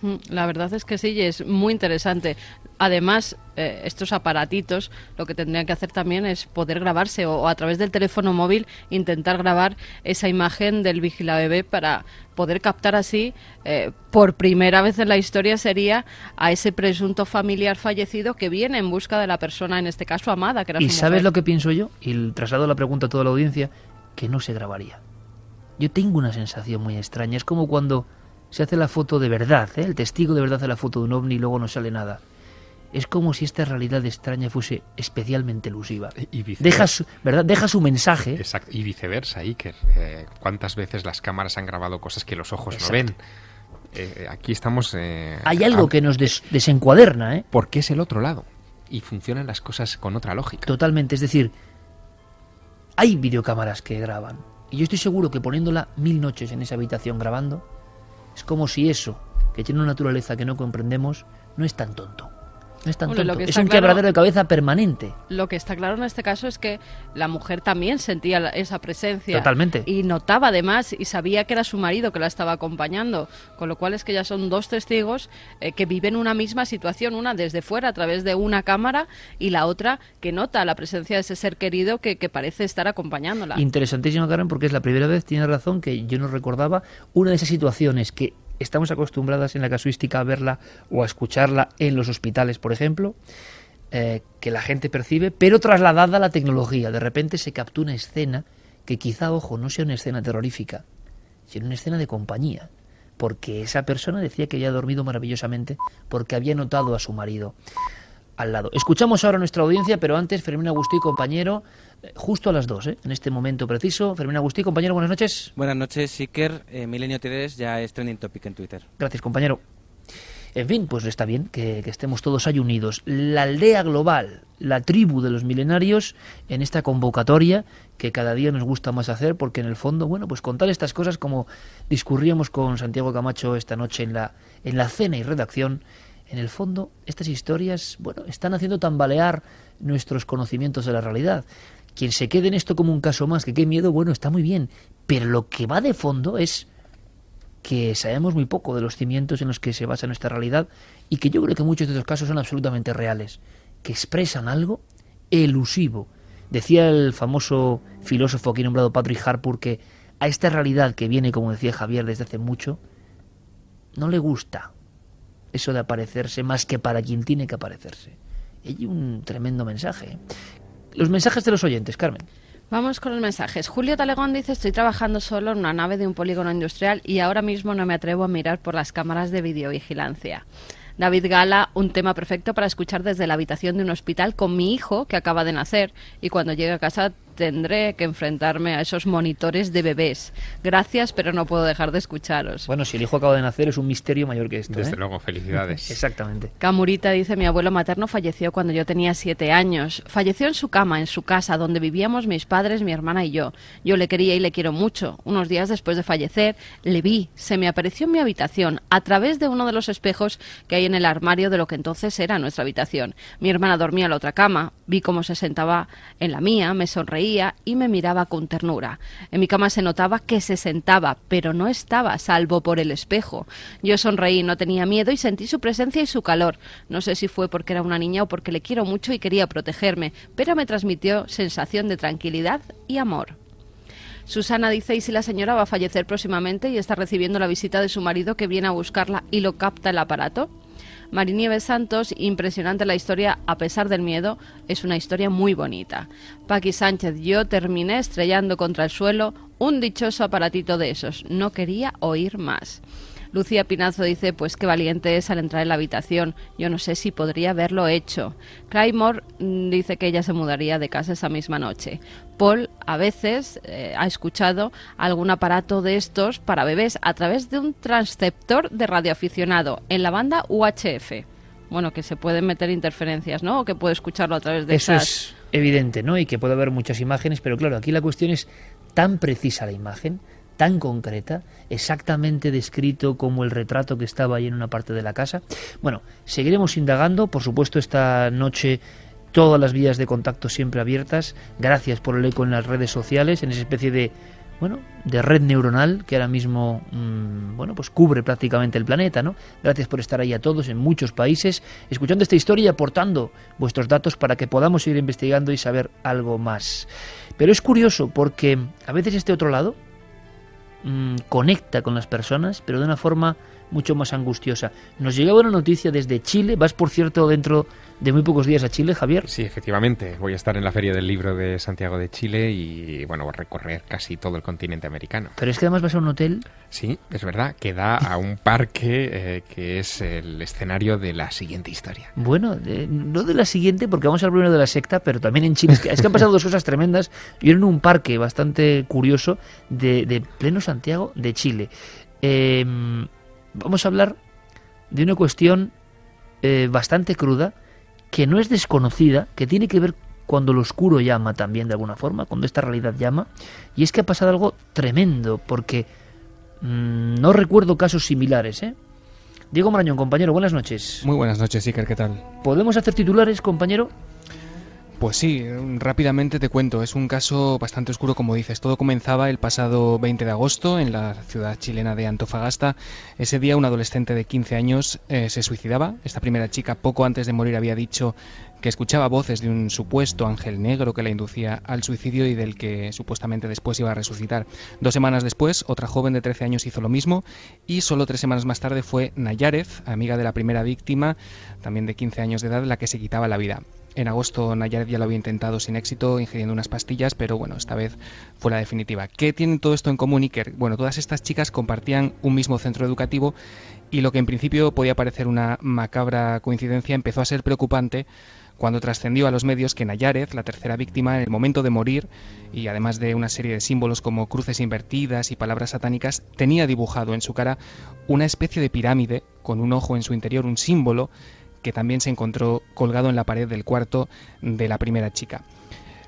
Mm, la verdad es que sí, es muy interesante. Además, eh, estos aparatitos lo que tendrían que hacer también es poder grabarse o, a través del teléfono móvil intentar grabar esa imagen del vigila bebé para poder captar así, eh, por primera vez en la historia sería a ese presunto familiar fallecido que viene en busca de la persona, en este caso amada, que era ¿Y sabes lo que pienso yo? Y traslado la pregunta a toda la audiencia, que no se grabaría. Yo tengo una sensación muy extraña. Es como cuando se hace la foto de verdad, ¿eh? el testigo de verdad hace la foto de un ovni y luego no sale nada. Es como si esta realidad extraña fuese especialmente elusiva. Y deja, su, ¿verdad? deja su mensaje. Exacto. Y viceversa, Iker. Eh, ¿Cuántas veces las cámaras han grabado cosas que los ojos no ven? Eh, aquí estamos... Hay algo que nos desencuaderna, ¿eh? Porque es el otro lado. Y funcionan las cosas con otra lógica. Totalmente. Es decir, hay videocámaras que graban. Y yo estoy seguro que poniéndola mil noches en esa habitación grabando, es como si eso, que tiene una naturaleza que no comprendemos, no es tan tonto. No es tan tonto. Es un quebradero de cabeza permanente. Lo que está claro en este caso es que la mujer también sentía esa presencia. Totalmente. Y notaba además y sabía que era su marido que la estaba acompañando. Con lo cual es que ya son dos testigos eh, que viven una misma situación. Una desde fuera a través de una cámara y la otra que nota la presencia de ese ser querido que, que parece estar acompañándola. Interesantísimo, Karen, porque es la primera vez, tiene razón, que yo no recordaba una de esas situaciones que estamos acostumbradas en la casuística a verla o a escucharla en los hospitales, por ejemplo, eh, que la gente percibe, pero trasladada a la tecnología. De repente se captura una escena que quizá, ojo, no sea una escena terrorífica, sino una escena de compañía, porque esa persona decía que había dormido maravillosamente porque había notado a su marido. al lado. Escuchamos ahora a nuestra audiencia, pero antes Fermín Agustí, compañero, justo a las dos, ¿eh? en este momento preciso. Fermín Agustí, compañero, buenas noches. Buenas noches, Iker. Eh, Milenio TDS ya es trending topic en Twitter. Gracias, compañero. En fin, pues está bien que, que, estemos todos ahí unidos. La aldea global, la tribu de los milenarios, en esta convocatoria que cada día nos gusta más hacer, porque en el fondo, bueno, pues contar estas cosas como discurríamos con Santiago Camacho esta noche en la, en la cena y redacción, en el fondo, estas historias, bueno, están haciendo tambalear nuestros conocimientos de la realidad. Quien se quede en esto como un caso más, que qué miedo, bueno, está muy bien, pero lo que va de fondo es que sabemos muy poco de los cimientos en los que se basa nuestra realidad y que yo creo que muchos de estos casos son absolutamente reales, que expresan algo elusivo. Decía el famoso filósofo aquí nombrado Patrick Harpur que a esta realidad que viene, como decía Javier desde hace mucho, no le gusta eso de aparecerse más que para quien tiene que aparecerse. Y hay un tremendo mensaje. Los mensajes de los oyentes, Carmen. Vamos con los mensajes. Julio Talegón dice, estoy trabajando solo en una nave de un polígono industrial y ahora mismo no me atrevo a mirar por las cámaras de videovigilancia. David Gala, un tema perfecto para escuchar desde la habitación de un hospital con mi hijo que acaba de nacer y cuando llegue a casa tendré que enfrentarme a esos monitores de bebés. Gracias, pero no puedo dejar de escucharos. Bueno, si el hijo acaba de nacer es un misterio mayor que esto. Desde ¿eh? luego, felicidades. Exactamente. Camurita dice, mi abuelo materno falleció cuando yo tenía siete años. Falleció en su cama, en su casa, donde vivíamos mis padres, mi hermana y yo. Yo le quería y le quiero mucho. Unos días después de fallecer, le vi, se me apareció en mi habitación, a través de uno de los espejos que hay en el armario de lo que entonces era nuestra habitación. Mi hermana dormía en la otra cama, vi cómo se sentaba en la mía, me sonreía y me miraba con ternura. En mi cama se notaba que se sentaba, pero no estaba, salvo por el espejo. Yo sonreí, no tenía miedo y sentí su presencia y su calor. No sé si fue porque era una niña o porque le quiero mucho y quería protegerme, pero me transmitió sensación de tranquilidad y amor. Susana dice, ¿y si la señora va a fallecer próximamente y está recibiendo la visita de su marido que viene a buscarla y lo capta el aparato? Marinieves Santos, impresionante la historia a pesar del miedo, es una historia muy bonita. Paqui Sánchez, yo terminé estrellando contra el suelo un dichoso aparatito de esos, no quería oír más. Lucía Pinazo dice, pues qué valiente es al entrar en la habitación. Yo no sé si podría haberlo hecho. Claymore mm, dice que ella se mudaría de casa esa misma noche. Paul a veces eh, ha escuchado algún aparato de estos para bebés a través de un transceptor de radioaficionado en la banda UHF. Bueno, que se pueden meter interferencias, ¿no? O que puede escucharlo a través de Eso esas... es evidente, ¿no? Y que puede haber muchas imágenes, pero claro, aquí la cuestión es tan precisa la imagen, tan concreta, exactamente descrito como el retrato que estaba ahí en una parte de la casa. Bueno, seguiremos indagando, por supuesto esta noche todas las vías de contacto siempre abiertas. Gracias por el eco en las redes sociales, en esa especie de bueno, de red neuronal que ahora mismo mmm, bueno, pues cubre prácticamente el planeta, ¿no? Gracias por estar ahí a todos en muchos países, escuchando esta historia y aportando vuestros datos para que podamos seguir investigando y saber algo más. Pero es curioso porque a veces este otro lado mmm, conecta con las personas, pero de una forma mucho más angustiosa. Nos llegaba una noticia desde Chile, vas por cierto dentro de muy pocos días a Chile, Javier. Sí, efectivamente, voy a estar en la Feria del Libro de Santiago de Chile y bueno, voy a recorrer casi todo el continente americano. Pero es que además vas a un hotel. Sí, es verdad, que da a un parque eh, que es el escenario de la siguiente historia. Bueno, de, no de la siguiente, porque vamos a hablar primero de la secta, pero también en Chile. Es que, es que han pasado dos cosas tremendas. Yo en un parque bastante curioso de, de pleno Santiago de Chile. Eh, vamos a hablar de una cuestión eh, bastante cruda, que no es desconocida, que tiene que ver cuando lo oscuro llama también de alguna forma, cuando esta realidad llama, y es que ha pasado algo tremendo, porque mmm, no recuerdo casos similares, ¿eh? Diego Marañón, compañero, buenas noches. Muy buenas noches, Iker, ¿qué tal? ¿Podemos hacer titulares, compañero? Pues sí, rápidamente te cuento, es un caso bastante oscuro como dices. Todo comenzaba el pasado 20 de agosto en la ciudad chilena de Antofagasta. Ese día un adolescente de 15 años eh, se suicidaba. Esta primera chica poco antes de morir había dicho que escuchaba voces de un supuesto ángel negro que la inducía al suicidio y del que supuestamente después iba a resucitar. Dos semanas después, otra joven de 13 años hizo lo mismo y solo tres semanas más tarde fue Nayarez, amiga de la primera víctima, también de 15 años de edad, la que se quitaba la vida. En agosto Nayaret ya lo había intentado sin éxito, ingiriendo unas pastillas, pero bueno, esta vez fue la definitiva. ¿Qué tiene todo esto en común, Iker? Bueno, todas estas chicas compartían un mismo centro educativo y lo que en principio podía parecer una macabra coincidencia empezó a ser preocupante cuando trascendió a los medios que Nayarez, la tercera víctima, en el momento de morir, y además de una serie de símbolos como cruces invertidas y palabras satánicas, tenía dibujado en su cara una especie de pirámide con un ojo en su interior, un símbolo que también se encontró colgado en la pared del cuarto de la primera chica.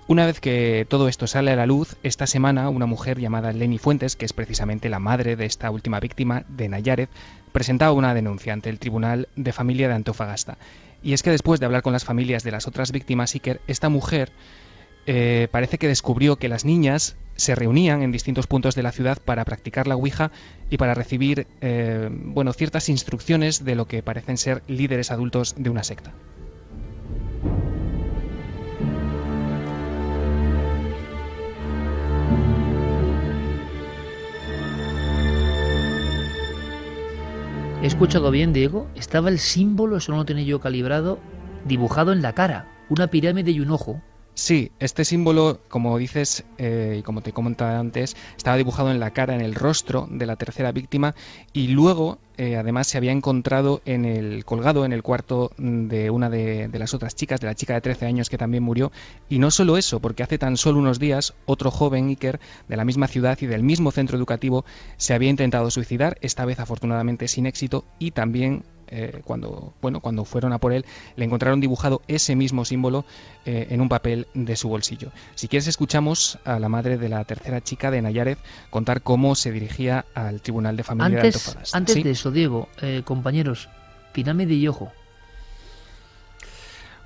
Una vez que todo esto sale a la luz, esta semana una mujer llamada Lenny Fuentes, que es precisamente la madre de esta última víctima de Nayaret, presentaba una denuncia ante el Tribunal de Familia de Antofagasta. Y es que después de hablar con las familias de las otras víctimas, Iker, esta mujer eh, parece que descubrió que las niñas se reunían en distintos puntos de la ciudad para practicar la Ouija y para recibir eh, bueno, ciertas instrucciones de lo que parecen ser líderes adultos de una secta. He escuchado bien, Diego. Estaba el símbolo, eso no lo tenía yo calibrado, dibujado en la cara. Una pirámide y un ojo. Sí, este símbolo, como dices eh, y como te comentaba antes, estaba dibujado en la cara, en el rostro de la tercera víctima y luego, eh, además, se había encontrado en el colgado en el cuarto de una de, de, las otras chicas, de la chica de 13 años que también murió. Y no solo eso, porque hace tan solo unos días otro joven Iker de la misma ciudad y del mismo centro educativo se había intentado suicidar, esta vez afortunadamente sin éxito y también eh, cuando, bueno, cuando fueron a por él, le encontraron dibujado ese mismo símbolo eh, en un papel de su bolsillo. Si quieres, escuchamos a la madre de la tercera chica de Nayaret contar cómo se dirigía al Tribunal de Familia antes, de. Antes ¿Sí? de eso, Diego, eh, compañeros, pirámide y ojo.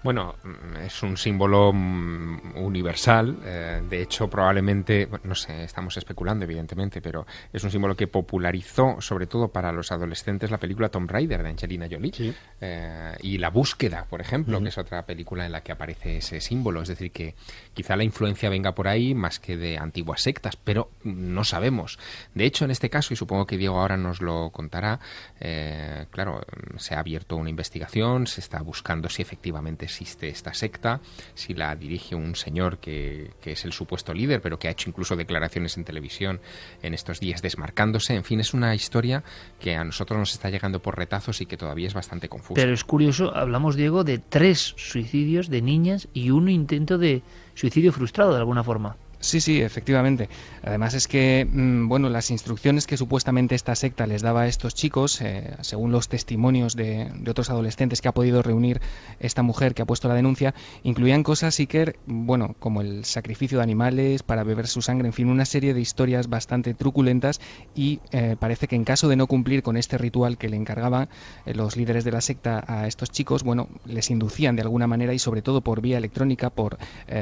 Bueno, es un símbolo mm, universal. Eh, de hecho, probablemente, no sé, estamos especulando, evidentemente, pero es un símbolo que popularizó, sobre todo para los adolescentes, la película Tomb Raider de Angelina Jolie. Sí. Eh, y La Búsqueda, por ejemplo, que es otra película en la que aparece ese símbolo. Es decir, que quizá la influencia venga por ahí más que de antiguas sectas, pero no sabemos. De hecho, en este caso, y supongo que Diego ahora nos lo contará, eh, claro, se ha abierto una investigación, se está buscando si efectivamente existe esta secta, si la dirige un señor que, que es el supuesto líder, pero que ha hecho incluso declaraciones en televisión en estos días desmarcándose. En fin, es una historia que a nosotros nos está llegando por retazos y que todavía es bastante confusa. Pero es curioso, hablamos, Diego, de tres suicidios de niñas y un intento de suicidio frustrado de alguna forma. Sí, sí, efectivamente. Además es que, mm, bueno, las instrucciones que supuestamente esta secta les daba a estos chicos, eh, según los testimonios de, de otros adolescentes que ha podido reunir esta mujer que ha puesto la denuncia, incluían cosas, Iker, bueno, como el sacrificio de animales para beber su sangre, en fin, una serie de historias bastante truculentas y eh, parece que en caso de no cumplir con este ritual que le encargaban eh, los líderes de la secta a estos chicos, bueno, les inducían de alguna manera y sobre todo por vía electrónica, por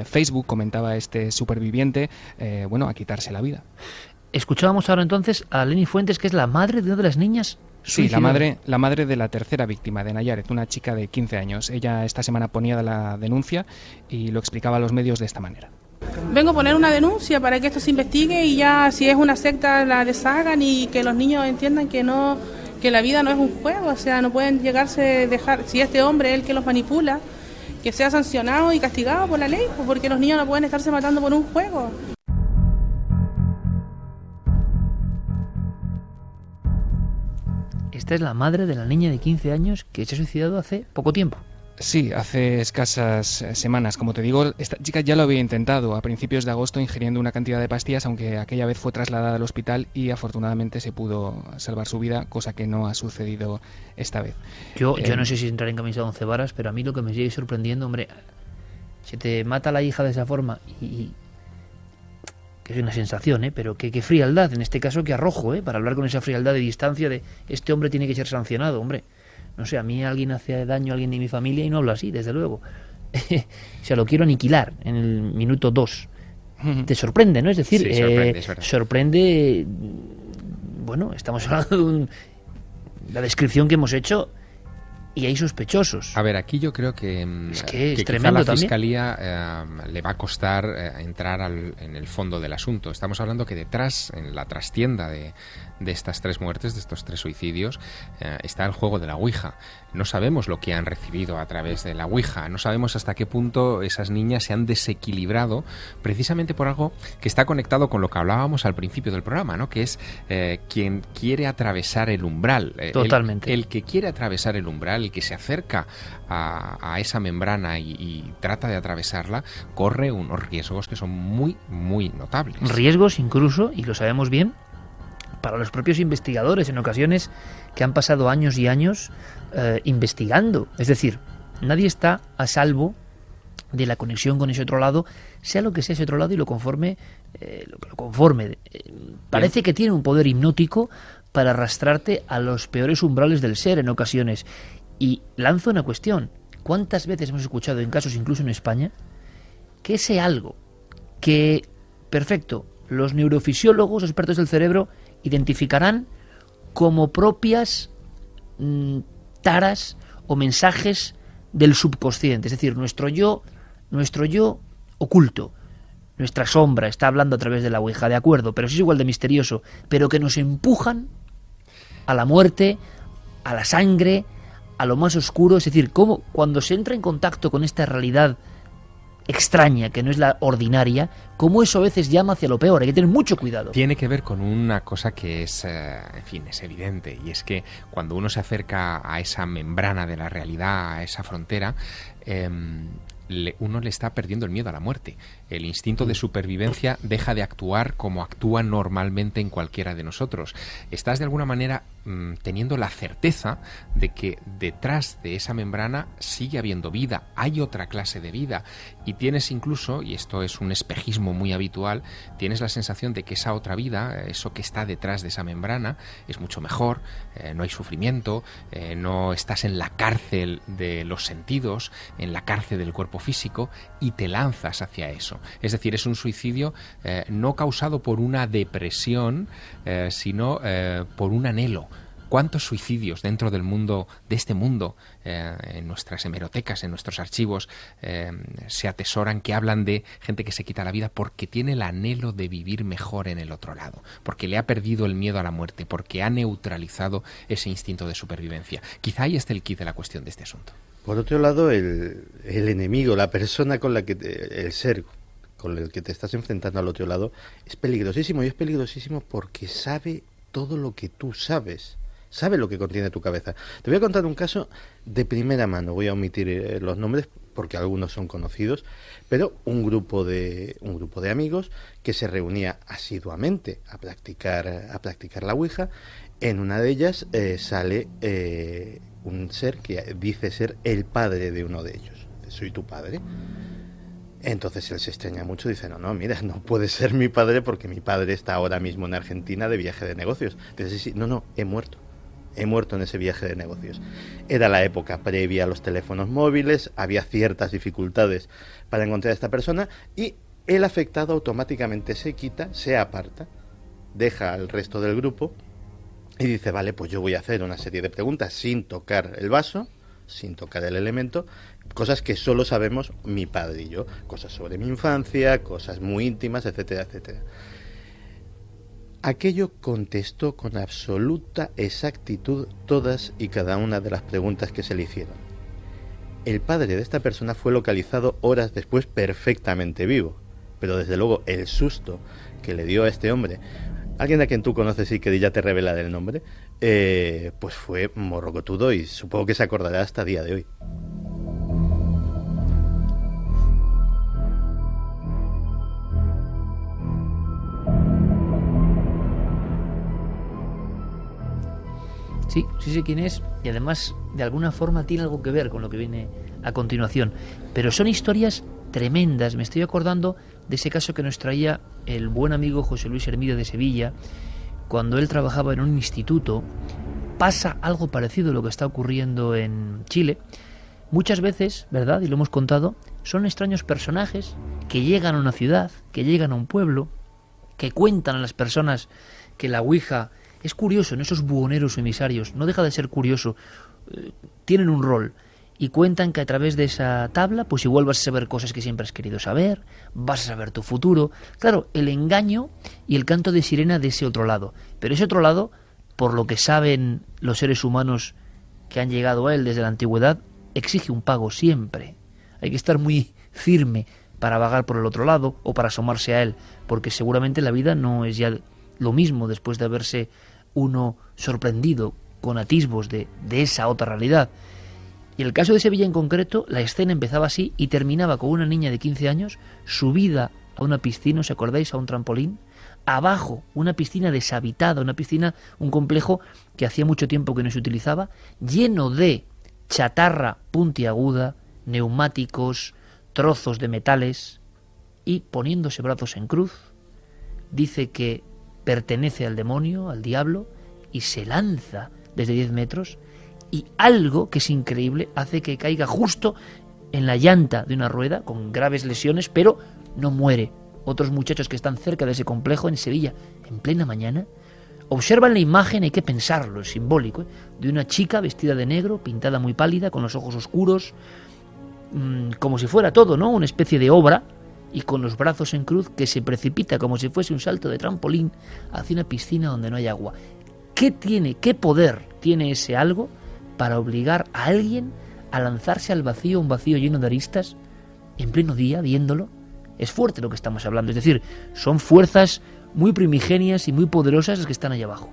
Facebook, comentaba este superviviente, bueno, a quitarse la vida. Escuchábamos ahora entonces a Lenny Fuentes, que es la madre de una de las niñas. Sí, la madre, la madre de la tercera víctima de Nayaret, una chica de 15 años. Ella esta semana ponía la denuncia y lo explicaba a los medios de esta manera. Vengo a poner una denuncia para que esto se investigue y ya si es una secta la deshagan y que los niños entiendan que no que la vida no es un juego, o sea, no pueden llegarse a dejar si este hombre es el que los manipula, que sea sancionado y castigado por la ley, pues, porque los niños no pueden estarse matando por un juego. Esta es la madre de la niña de 15 años que se ha suicidado hace poco tiempo. Sí, hace escasas eh, semanas. Como te digo, esta chica ya lo había intentado a principios de agosto ingiriendo una cantidad de pastillas, aunque aquella vez fue trasladada al hospital y afortunadamente se pudo salvar su vida, cosa que no ha sucedido esta vez. Yo, yo Eh, no sé si entrar en camisa de once varas, pero a mí lo que me sigue sorprendiendo, hombre, se te mata la hija de esa forma y... que es una sensación, ¿eh? pero qué, frialdad, en este caso, que arrojo, ¿eh? para hablar con esa frialdad de distancia de este hombre tiene que ser sancionado, hombre. No sé, a mí alguien hace daño a alguien de mi familia y no hablo así, desde luego. o sea, lo quiero aniquilar en el minuto dos. Te sorprende, ¿no? Es decir, Sí, sorprende, eh, es sorprende, bueno, estamos hablando de un- la descripción que hemos hecho y hay sospechosos. A ver, aquí yo creo que, mm, Es que es quizá tremendo la fiscalía eh, le va a costar eh, entrar al- en el fondo del asunto. Estamos hablando que detrás, en la trastienda de, de estas tres muertes, de estos tres suicidios, eh, está el juego de la Ouija. No sabemos lo que han recibido a través de la Ouija. No sabemos hasta qué punto esas niñas se han desequilibrado precisamente por algo que está conectado con lo que hablábamos al principio del programa, ¿no? Que es eh, quien quiere atravesar el umbral. Eh, el- Totalmente. el que quiere atravesar el umbral, el que se acerca a, a esa membrana y, y trata de atravesarla, corre unos riesgos que son muy, muy notables. riesgos incluso, y lo sabemos bien, para los propios investigadores en ocasiones que han pasado años y años eh, investigando. Es decir, nadie está a salvo de la conexión con ese otro lado, sea lo que sea ese otro lado y lo conforme, eh, lo lo conforme. Eh, parece que tiene un poder hipnótico para arrastrarte a los peores umbrales del ser en ocasiones. Y lanzo una cuestión. ¿Cuántas veces hemos escuchado en casos incluso en España que ese algo que, perfecto, los neurofisiólogos, expertos del cerebro, identificarán como propias mm, taras o mensajes del subconsciente, es decir, nuestro yo, nuestro yo oculto, nuestra sombra está hablando a través de la Ouija, de acuerdo, pero es igual de misterioso, pero que nos empujan a la muerte, a la sangre, a lo más oscuro, es decir, cómo cuando se entra en contacto con esta realidad extraña, que no es la ordinaria, cómo eso a veces llama hacia lo peor, hay que tener mucho cuidado. Tiene que ver con una cosa que es, eh, en fin, es evidente, y es que cuando uno se acerca a esa membrana de la realidad, a esa frontera, em, uno le está perdiendo el miedo a la muerte. El instinto de supervivencia deja de actuar como actúa normalmente en cualquiera de nosotros. Estás de alguna manera mm, teniendo la certeza de que detrás de esa membrana sigue habiendo vida, hay otra clase de vida y tienes incluso, y esto es un espejismo muy habitual, tienes la sensación de que esa otra vida, eso que está detrás de esa membrana, es mucho mejor, eh, no hay sufrimiento, eh, no estás en la cárcel de los sentidos, en la cárcel del cuerpo físico y te lanzas hacia eso. Es decir, es un suicidio eh, no causado por una depresión, eh, sino eh, por un anhelo. ¿Cuántos suicidios dentro del mundo, de este mundo, en nuestras hemerotecas, en nuestros archivos, se atesoran que hablan de gente que se quita la vida porque tiene el anhelo de vivir mejor en el otro lado, porque le ha perdido el miedo a la muerte, porque ha neutralizado ese instinto de supervivencia? Quizá ahí esté el kit de la cuestión de este asunto. Por otro lado, el, el enemigo, la persona con la que el ser con el que te estás enfrentando al otro lado es peligrosísimo y es peligrosísimo porque sabe todo lo que tú sabes. Sabe lo que contiene tu cabeza. Te voy a contar un caso de primera mano. Voy a omitir eh, los nombres porque algunos son conocidos, pero un grupo de un grupo de amigos que se reunía asiduamente a practicar a practicar la Ouija. En una de ellas eh, sale eh, un ser que dice ser el padre de uno de ellos. Soy tu padre. Entonces él se extraña mucho y dice, no, no, mira, no puede ser mi padre porque mi padre está ahora mismo en Argentina de viaje de negocios. Dice, sí, sí, no, no, he muerto. He muerto en ese viaje de negocios. Era la época previa a los teléfonos móviles, había ciertas dificultades para encontrar a esta persona y el afectado automáticamente se quita, se aparta, deja al resto del grupo y dice, vale, pues yo voy a hacer una serie de preguntas sin tocar el vaso, sin tocar el elemento, cosas que solo sabemos mi padre y yo, cosas sobre mi infancia, cosas muy íntimas, etcétera, etcétera. Aquello contestó con absoluta exactitud todas y cada una de las preguntas que se le hicieron. El padre de esta persona fue localizado horas después perfectamente vivo, pero desde luego el susto que le dio a este hombre, alguien a quien tú conoces y que ya te revela el nombre, eh, pues fue morrocotudo y supongo que se acordará hasta día de hoy. Sí, sí sé quién es y además de alguna forma tiene algo que ver con lo que viene a continuación. Pero son historias tremendas. Me estoy acordando de ese caso que nos traía el buen amigo José Luis Hermida de Sevilla, cuando él trabajaba en un instituto. Pasa algo parecido a lo que está ocurriendo en Chile. Muchas veces, ¿verdad? Y lo hemos contado, son extraños personajes que llegan a una ciudad, que llegan a un pueblo, que cuentan a las personas que la Ouija es curioso en esos buhoneros emisarios, no deja de ser curioso eh, tienen un rol y cuentan que a través de esa tabla, pues igual vas a saber cosas que siempre has querido saber, vas a saber tu futuro. Claro, el engaño y el canto de sirena de ese otro lado. Pero ese otro lado, por lo que saben los seres humanos que han llegado a él desde la antigüedad, exige un pago siempre. Hay que estar muy firme para vagar por el otro lado o para asomarse a él, porque seguramente la vida no es ya lo mismo después de haberse uno sorprendido con atisbos de, de esa otra realidad. Y el caso de Sevilla en concreto, la escena empezaba así y terminaba con una niña de 15 años subida a una piscina, ¿os acordáis? A un trampolín. Abajo, una piscina deshabitada, una piscina, un complejo que hacía mucho tiempo que no se utilizaba, lleno de chatarra puntiaguda, neumáticos, trozos de metales, y poniéndose brazos en cruz, dice que pertenece al demonio, al diablo, y se lanza desde 10 metros y algo que es increíble hace que caiga justo en la llanta de una rueda con graves lesiones, pero no muere. Otros muchachos que están cerca de ese complejo en Sevilla, en plena mañana, observan la imagen, hay que pensarlo, es simbólico, ¿eh? de una chica vestida de negro, pintada muy pálida, con los ojos oscuros, mm, como si fuera todo, ¿no? Una especie de obra, y con los brazos en cruz que se precipita como si fuese un salto de trampolín hacia una piscina donde no hay agua. ¿Qué tiene, qué poder tiene ese algo para obligar a alguien a lanzarse al vacío, un vacío lleno de aristas, en pleno día, viéndolo. Es fuerte lo que estamos hablando, es decir, son fuerzas muy primigenias y muy poderosas las que están allá abajo.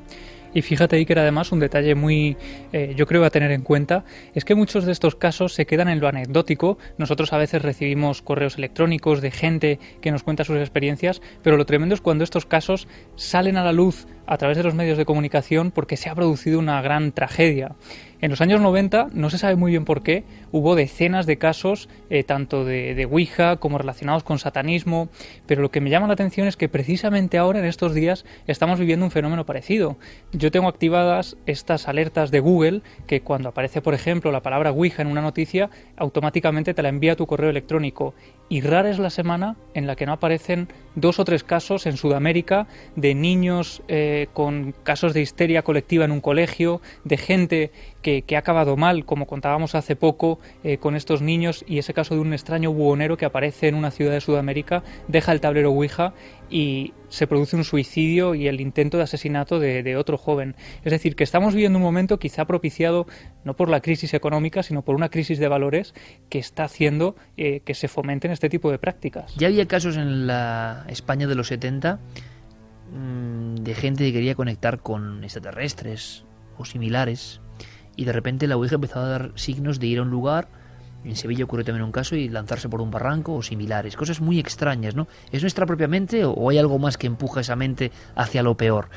Y fíjate ahí que era además un detalle muy, eh, yo creo, a tener en cuenta, es que muchos de estos casos se quedan en lo anecdótico. Nosotros a veces recibimos correos electrónicos de gente que nos cuenta sus experiencias, pero lo tremendo es cuando estos casos salen a la luz a través de los medios de comunicación porque se ha producido una gran tragedia. En los años 90, no se sabe muy bien por qué, hubo decenas de casos, eh, tanto de, de, Ouija como relacionados con satanismo, pero lo que me llama la atención es que precisamente ahora, en estos días, estamos viviendo un fenómeno parecido. Yo tengo activadas estas alertas de Google que cuando aparece, por ejemplo, la palabra Ouija en una noticia, automáticamente te la envía a tu correo electrónico. Y rara es la semana en la que no aparecen dos o tres casos en Sudamérica de niños eh, con casos de histeria colectiva en un colegio, de gente que, ha acabado mal, como contábamos hace poco eh, con estos niños, y ese caso de un extraño buhonero que aparece en una ciudad de Sudamérica, deja el tablero Ouija y se produce un suicidio y el intento de asesinato de, otro joven. Es decir, que estamos viviendo un momento quizá propiciado no por la crisis económica, sino por una crisis de valores que está haciendo eh, que se fomenten este tipo de prácticas. Ya había casos en la España de los 70 mmm, de gente que quería conectar con extraterrestres o similares y de repente la Ouija empezó a dar signos de ir a un lugar en Sevilla ocurrió también un caso y lanzarse por un barranco o similares, cosas muy extrañas, ¿no? ¿Es nuestra propia mente o hay algo más que empuja esa mente hacia lo peor?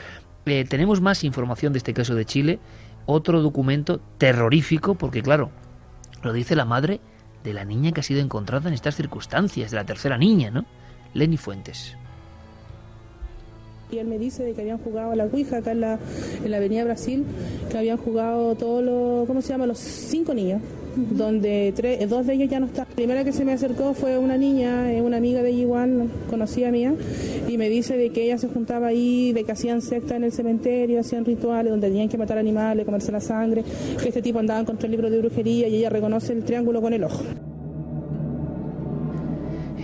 Eh, tenemos más información de este caso de Chile, otro documento terrorífico, porque claro, lo dice la madre de la niña que ha sido encontrada en estas circunstancias, de la tercera niña, ¿no? Lenny Fuentes. Y él me dice de que habían jugado a la Ouija acá en la, en la Avenida Brasil, que habían jugado todos los, ¿cómo se llama? Los cinco niños, donde tres, dos de ellos ya no están. La primera que se me acercó fue una niña, una amiga de igual, conocida mía, y me dice de que ella se juntaba ahí, de que hacían secta en el cementerio, hacían rituales donde tenían que matar animales, comerse la sangre, que este tipo andaba contra el libro de brujería y ella reconoce el triángulo con el ojo.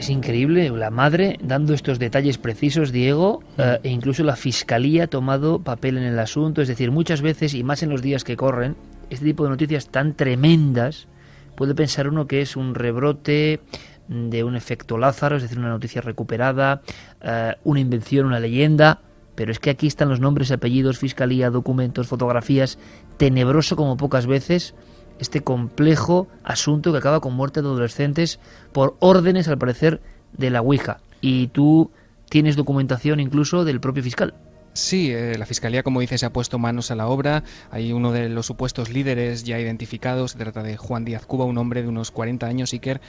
Es increíble la madre dando estos detalles precisos, Diego, eh, e incluso la fiscalía ha tomado papel en el asunto. Es decir, muchas veces, y más en los días que corren, este tipo de noticias tan tremendas, puede pensar uno que es un rebrote de un efecto Lázaro, es decir, una noticia recuperada, eh, una invención, una leyenda. Pero es que aquí están los nombres, apellidos, fiscalía, documentos, fotografías, tenebroso como pocas veces este complejo asunto que acaba con muerte de adolescentes por órdenes, al parecer, de la Ouija. Y tú tienes documentación incluso del propio fiscal. Sí, eh, la Fiscalía, como dice, se ha puesto manos a la obra. Hay uno de los supuestos líderes ya identificados. Se trata de Juan Díaz Cuba, un hombre de unos 40 años, Iker,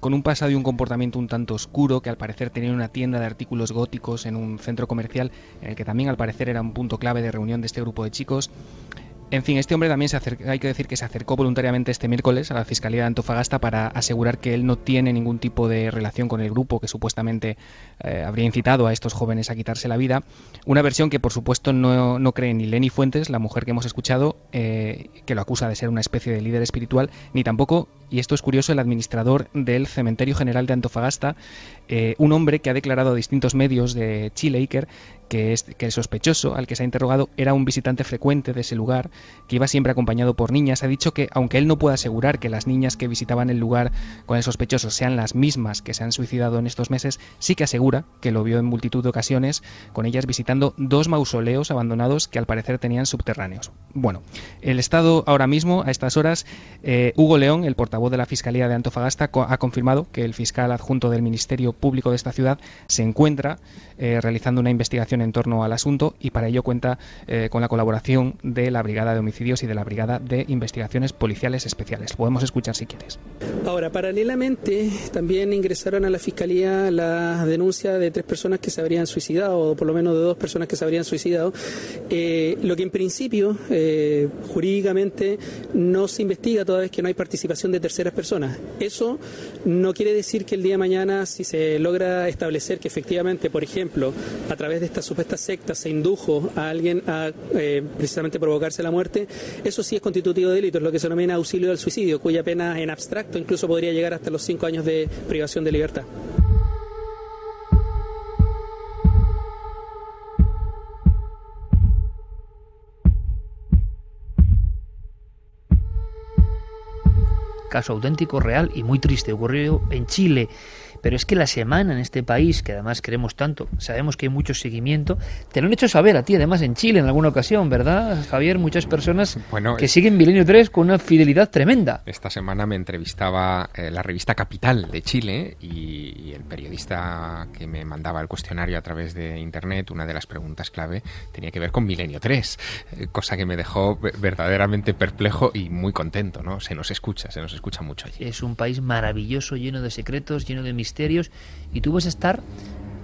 con un pasado y un comportamiento un tanto oscuro, que al parecer tenía una tienda de artículos góticos en un centro comercial, en el que también al parecer era un punto clave de reunión de este grupo de chicos. En fin, este hombre también se acerca, hay que decir que se acercó voluntariamente este miércoles a la Fiscalía de Antofagasta para asegurar que él no tiene ningún tipo de relación con el grupo que supuestamente eh, habría incitado a estos jóvenes a quitarse la vida. Una versión que por supuesto no, no cree ni Lenny Fuentes, la mujer que hemos escuchado, eh, que lo acusa de ser una especie de líder espiritual, ni tampoco, y esto es curioso, el administrador del Cementerio General de Antofagasta, eh, un hombre que ha declarado a distintos medios de Chile, Iker, que, es, que el sospechoso al que se ha interrogado era un visitante frecuente de ese lugar, que iba siempre acompañado por niñas. Ha dicho que, aunque él no puede asegurar que las niñas que visitaban el lugar con el sospechoso sean las mismas que se han suicidado en estos meses, sí que asegura que lo vio en multitud de ocasiones, con ellas visitando dos mausoleos abandonados que al parecer tenían subterráneos. Bueno, el Estado ahora mismo, a estas horas, eh, Hugo León, el portavoz de la Fiscalía de Antofagasta, ha confirmado que el fiscal adjunto del Ministerio Público de esta ciudad se encuentra eh, realizando una investigación en torno al asunto y para ello cuenta eh, con la colaboración de la Brigada de Homicidios y de la Brigada de Investigaciones Policiales Especiales. Podemos escuchar si quieres. Ahora, paralelamente, también ingresaron a la Fiscalía la denuncia de tres personas que se habrían suicidado, o por lo menos de dos personas que se habrían suicidado, eh, lo que en principio, eh, jurídicamente, no se investiga toda vez que no hay participación de terceras personas. Eso no quiere decir que el día de mañana, si se logra establecer que efectivamente, por ejemplo, a través de esta supuesta secta se indujo a alguien a eh, precisamente provocarse la muerte, eso sí es constitutivo de delito, es lo que se denomina auxilio del suicidio, cuya pena en abstracto incluso podría llegar hasta los cinco años de privación de libertad. Caso auténtico, real y muy triste. Ocurrió en Chile pero es que la semana en este país, que además queremos tanto, sabemos que hay mucho seguimiento, te lo han hecho saber a ti, además en Chile en alguna ocasión, ¿verdad, Javier? Muchas personas que siguen Milenio 3 con una fidelidad tremenda. Esta semana me entrevistaba eh, la revista Capital de Chile y, el periodista que me mandaba el cuestionario a través de Internet, una de las preguntas clave tenía que ver con Milenio 3, eh, cosa que me dejó verdaderamente perplejo y muy contento, ¿no? Se nos escucha, se nos escucha mucho allí. Es un país maravilloso, lleno de secretos, lleno de misterios misterios y tú vas a estar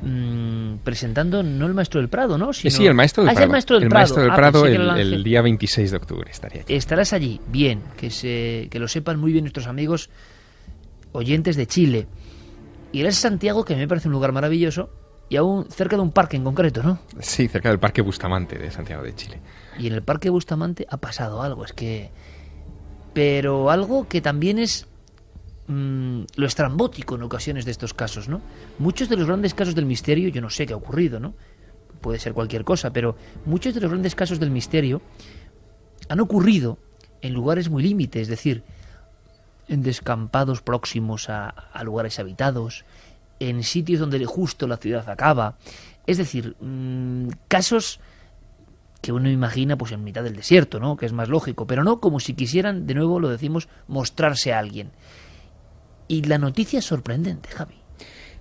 mmm, presentando no el maestro del Prado, ¿no? Sino... Sí, el maestro del ah, Prado. el maestro del el Prado, maestro del ah, el, el, día 26 de octubre estaría allí. Estarás allí, bien, que, se, que lo sepan muy bien nuestros amigos oyentes de Chile. Y eres Santiago, que me parece un lugar maravilloso, y aún cerca de un parque en concreto, ¿no? Sí, cerca del Parque Bustamante de Santiago de Chile. Y en el Parque Bustamante ha pasado algo, es que... Pero algo que también es Mm, lo estrambótico en ocasiones de estos casos, ¿no? Muchos de los grandes casos del misterio, yo no sé qué ha ocurrido, ¿no? Puede ser cualquier cosa, pero muchos de los grandes casos del misterio han ocurrido en lugares muy límites, es decir, en descampados próximos a, a, lugares habitados, en sitios donde justo la ciudad acaba, es decir, mmm, casos que uno imagina pues en mitad del desierto, ¿no? Que es más lógico, pero no como si quisieran, de nuevo lo decimos, mostrarse a alguien. Y la noticia es sorprendente, Javi.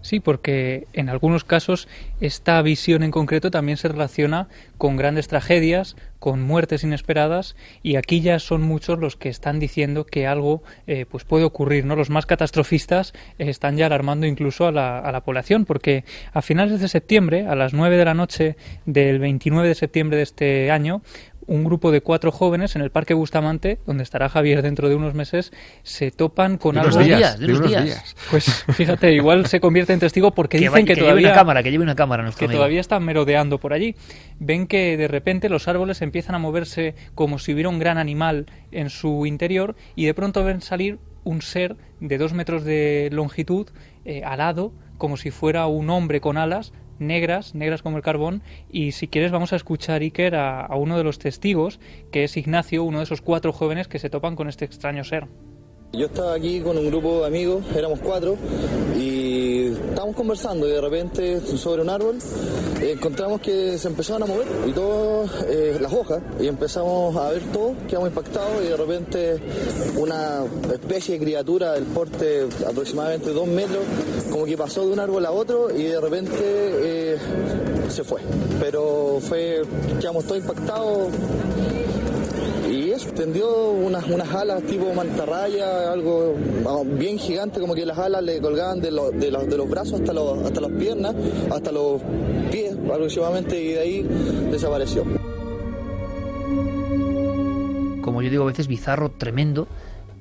Sí, porque en algunos casos esta visión en concreto también se relaciona con grandes tragedias, con muertes inesperadas y aquí ya son muchos los que están diciendo que algo eh, pues puede ocurrir. ¿no? Los más catastrofistas están ya alarmando incluso a la, a la población porque a finales de septiembre, a las 9 de la noche del 29 de septiembre de este año, un grupo de cuatro jóvenes en el Parque Bustamante, donde estará Javier dentro de unos meses, se topan con de algo. Unos días, de, unos días. días. Pues fíjate, igual se convierte en testigo porque que dicen vaya, que, que, todavía lleve una cámara, que lleve una cámara, que amigo. todavía están merodeando por allí. Ven que de repente los árboles empiezan a moverse como si hubiera un gran animal en su interior y de pronto ven salir un ser de dos metros de longitud eh, alado, como si fuera un hombre con alas, negras, negras como el carbón, y si quieres vamos a escuchar, Iker, a, a uno de los testigos, que es Ignacio, uno de esos cuatro jóvenes que se topan con este extraño ser. Yo estaba aquí con un grupo de amigos, éramos cuatro, y estábamos conversando y de repente sobre un árbol encontramos que se empezaron a mover y todas eh, las hojas y empezamos a ver todo, quedamos impactados y de repente una especie de criatura del porte aproximadamente dos metros como que pasó de un árbol a otro y de repente eh, se fue. Pero fue, quedamos todos impactados y eso, tendió unas, unas alas tipo mantarraya, algo bien gigante, como que las alas le colgaban de, de, los, de los brazos hasta, hasta las piernas, hasta los pies aproximadamente, y de ahí desapareció. yo digo a veces, bizarro, tremendo,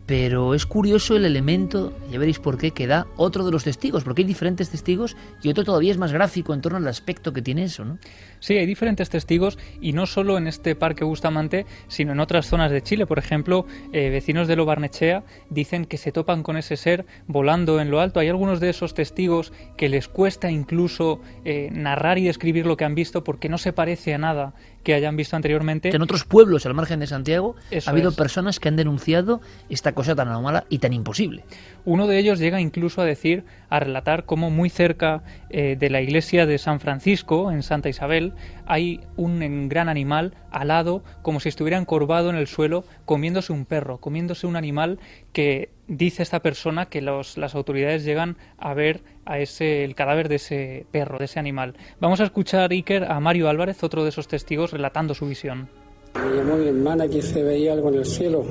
pero es curioso el elemento, ya veréis por qué, que da otro de los testigos, porque hay diferentes testigos y otro todavía es más gráfico en torno al aspecto que tiene eso, ¿no? Sí, hay diferentes testigos y no solo en este parque Bustamante, sino en otras zonas de Chile. Por ejemplo, eh, vecinos de Lobarnechea dicen que se topan con ese ser volando en lo alto. Hay algunos de esos testigos que les cuesta incluso eh, narrar y describir lo que han visto porque no se parece a nada que hayan visto anteriormente. En otros pueblos al margen de Santiago Eso ha habido es. personas que han denunciado esta cosa tan anómala y tan imposible. Uno de ellos llega incluso a decir, a relatar cómo muy cerca eh, de la iglesia de San Francisco, en Santa Isabel, hay un gran animal alado, como si estuviera encorvado en el suelo, comiéndose un perro, comiéndose un animal que dice esta persona que las autoridades llegan a ver a ese, el cadáver de ese perro, de ese animal. Vamos a escuchar, Iker, a Mario Álvarez, otro de esos testigos, relatando su visión. Me llamó mi hermana que se veía algo en el cielo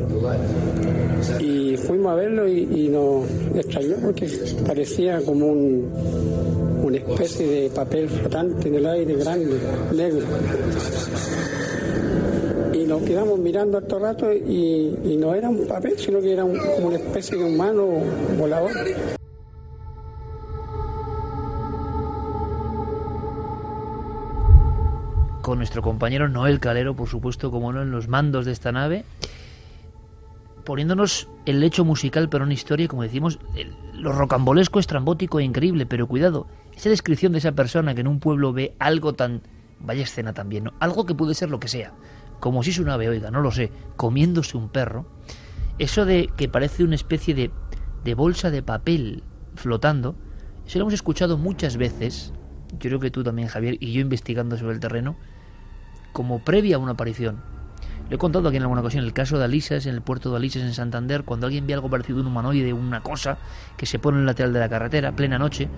y fuimos a verlo y, nos extrañó porque parecía como un, una especie de papel flotante en el aire grande, negro. Y nos quedamos mirando harto rato y, no era un papel, sino que era como una especie de humano volador. Con nuestro compañero Noel Calero, por supuesto, como no, en los mandos de esta nave, poniéndonos el hecho musical, pero en historia, como decimos, lo rocambolesco, estrambótico e increíble, pero cuidado, esa descripción de esa persona que en un pueblo ve algo tan... Vaya escena también, ¿no? Algo que puede ser lo que sea, como si es un ave, oiga, no lo sé, comiéndose un perro, eso de que parece una especie de, de bolsa de papel flotando, eso lo hemos escuchado muchas veces, yo creo que tú también, Javier, y yo investigando sobre el terreno, como previa a una aparición. Lo he contado aquí en alguna ocasión, el caso de Alisas, en el puerto de Alisas, en Santander, cuando alguien ve algo parecido a un humanoide, una cosa que se pone en el lateral de la carretera, plena noche,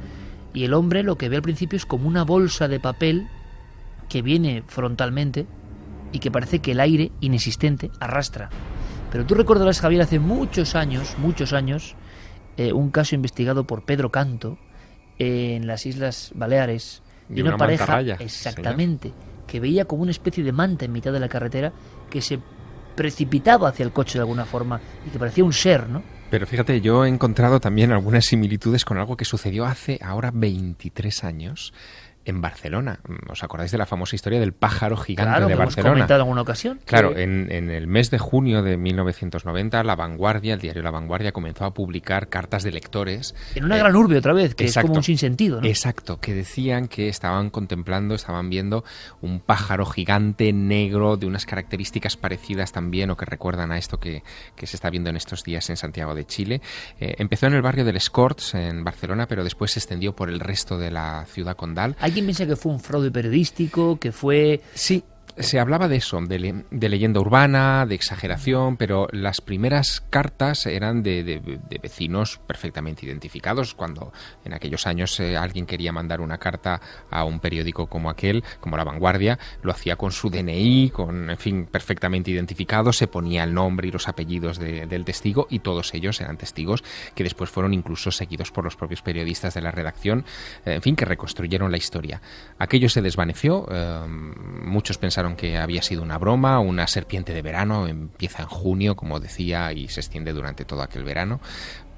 y el hombre lo que ve al principio es como una bolsa de papel que viene frontalmente y que parece que el aire inexistente arrastra. Pero tú recordarás, Javier, hace muchos años, muchos años, eh, un caso investigado por Pedro Canto en las Islas Baleares De de una, una pareja, mantarraya, exactamente, que veía como una especie de manta en mitad de la carretera que se precipitaba hacia el coche de alguna forma y que parecía un ser, ¿no? Pero fíjate, yo he encontrado también algunas similitudes con algo que sucedió hace ahora 23 años en Barcelona. ¿Os acordáis de la famosa historia del pájaro gigante Claro, de que hemos Barcelona? comentado en alguna ocasión. Claro, en, en el mes de junio de 1990, La Vanguardia, el diario La Vanguardia, comenzó a publicar cartas de lectores. En una eh, gran urbe otra vez, que es como un sinsentido, ¿no? Exacto, que decían que estaban contemplando, estaban viendo un pájaro gigante negro de unas características parecidas también o que recuerdan a esto que, que se está viendo en estos días en Santiago de Chile. Eh, empezó en el barrio del Escorts, en Barcelona, pero después se extendió por el resto de la ciudad condal. Alguien piensa que fue un fraude periodístico, que fue... Sí, se hablaba de eso, de, le- de leyenda urbana, de exageración, pero las primeras cartas eran de, vecinos perfectamente identificados. Cuando en aquellos años eh, alguien quería mandar una carta a un periódico como aquel, como La Vanguardia, lo hacía con su DNI, con, en fin, perfectamente identificado, se ponía el nombre y los apellidos de- del testigo y todos ellos eran testigos que después fueron incluso seguidos por los propios periodistas de la redacción, en fin, que reconstruyeron la historia. Aquello se desvaneció, eh, muchos pensaron que había sido una broma, una serpiente de verano, empieza en junio, como decía, y se extiende durante todo aquel verano,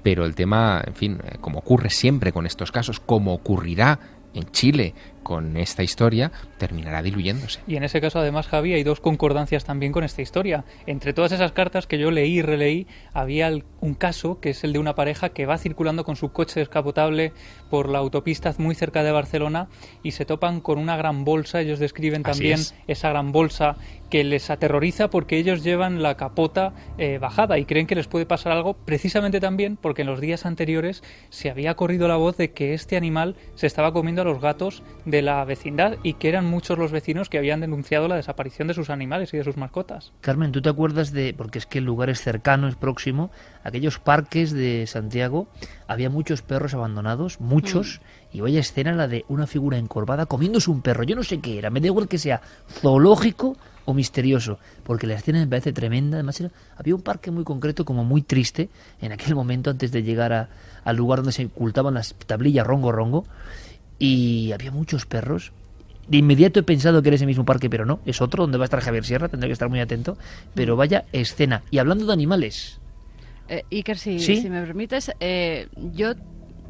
pero el tema, en fin, eh, como ocurre siempre con estos casos, como ocurrirá en Chile con esta historia, terminará diluyéndose. Y en ese caso, además, Javi, hay dos concordancias también con esta historia. Entre todas esas cartas que yo leí y releí, había un caso que es el de una pareja que va circulando con su coche descapotable por la autopista muy cerca de Barcelona y se topan con una gran bolsa. Ellos describen también es. esa gran bolsa que les aterroriza porque ellos llevan la capota eh, bajada y creen que les puede pasar algo precisamente también porque en los días anteriores se había corrido la voz de que este animal se estaba comiendo a los gatos de la vecindad y que eran muchos los vecinos que habían denunciado la desaparición de sus animales y de sus mascotas. Carmen, ¿tú te acuerdas de, porque es que el lugar es cercano, es próximo, aquellos parques de Santiago, había muchos perros abandonados, muchos, y vaya escena la de una figura encorvada comiéndose un perro, yo no sé qué era, me da igual que sea zoológico o misterioso, porque la escena me parece tremenda, además era- había un parque muy concreto, como muy triste, en aquel momento antes de llegar a- al lugar donde se ocultaban las tablillas rongo rongo, y había muchos perros, De inmediato he pensado que era ese mismo parque, pero no, es otro donde va a estar Javier Sierra, tendré que estar muy atento. Pero vaya escena. Y hablando de animales, Eh, Iker, si, ¿Sí? si me permites, eh, yo mm,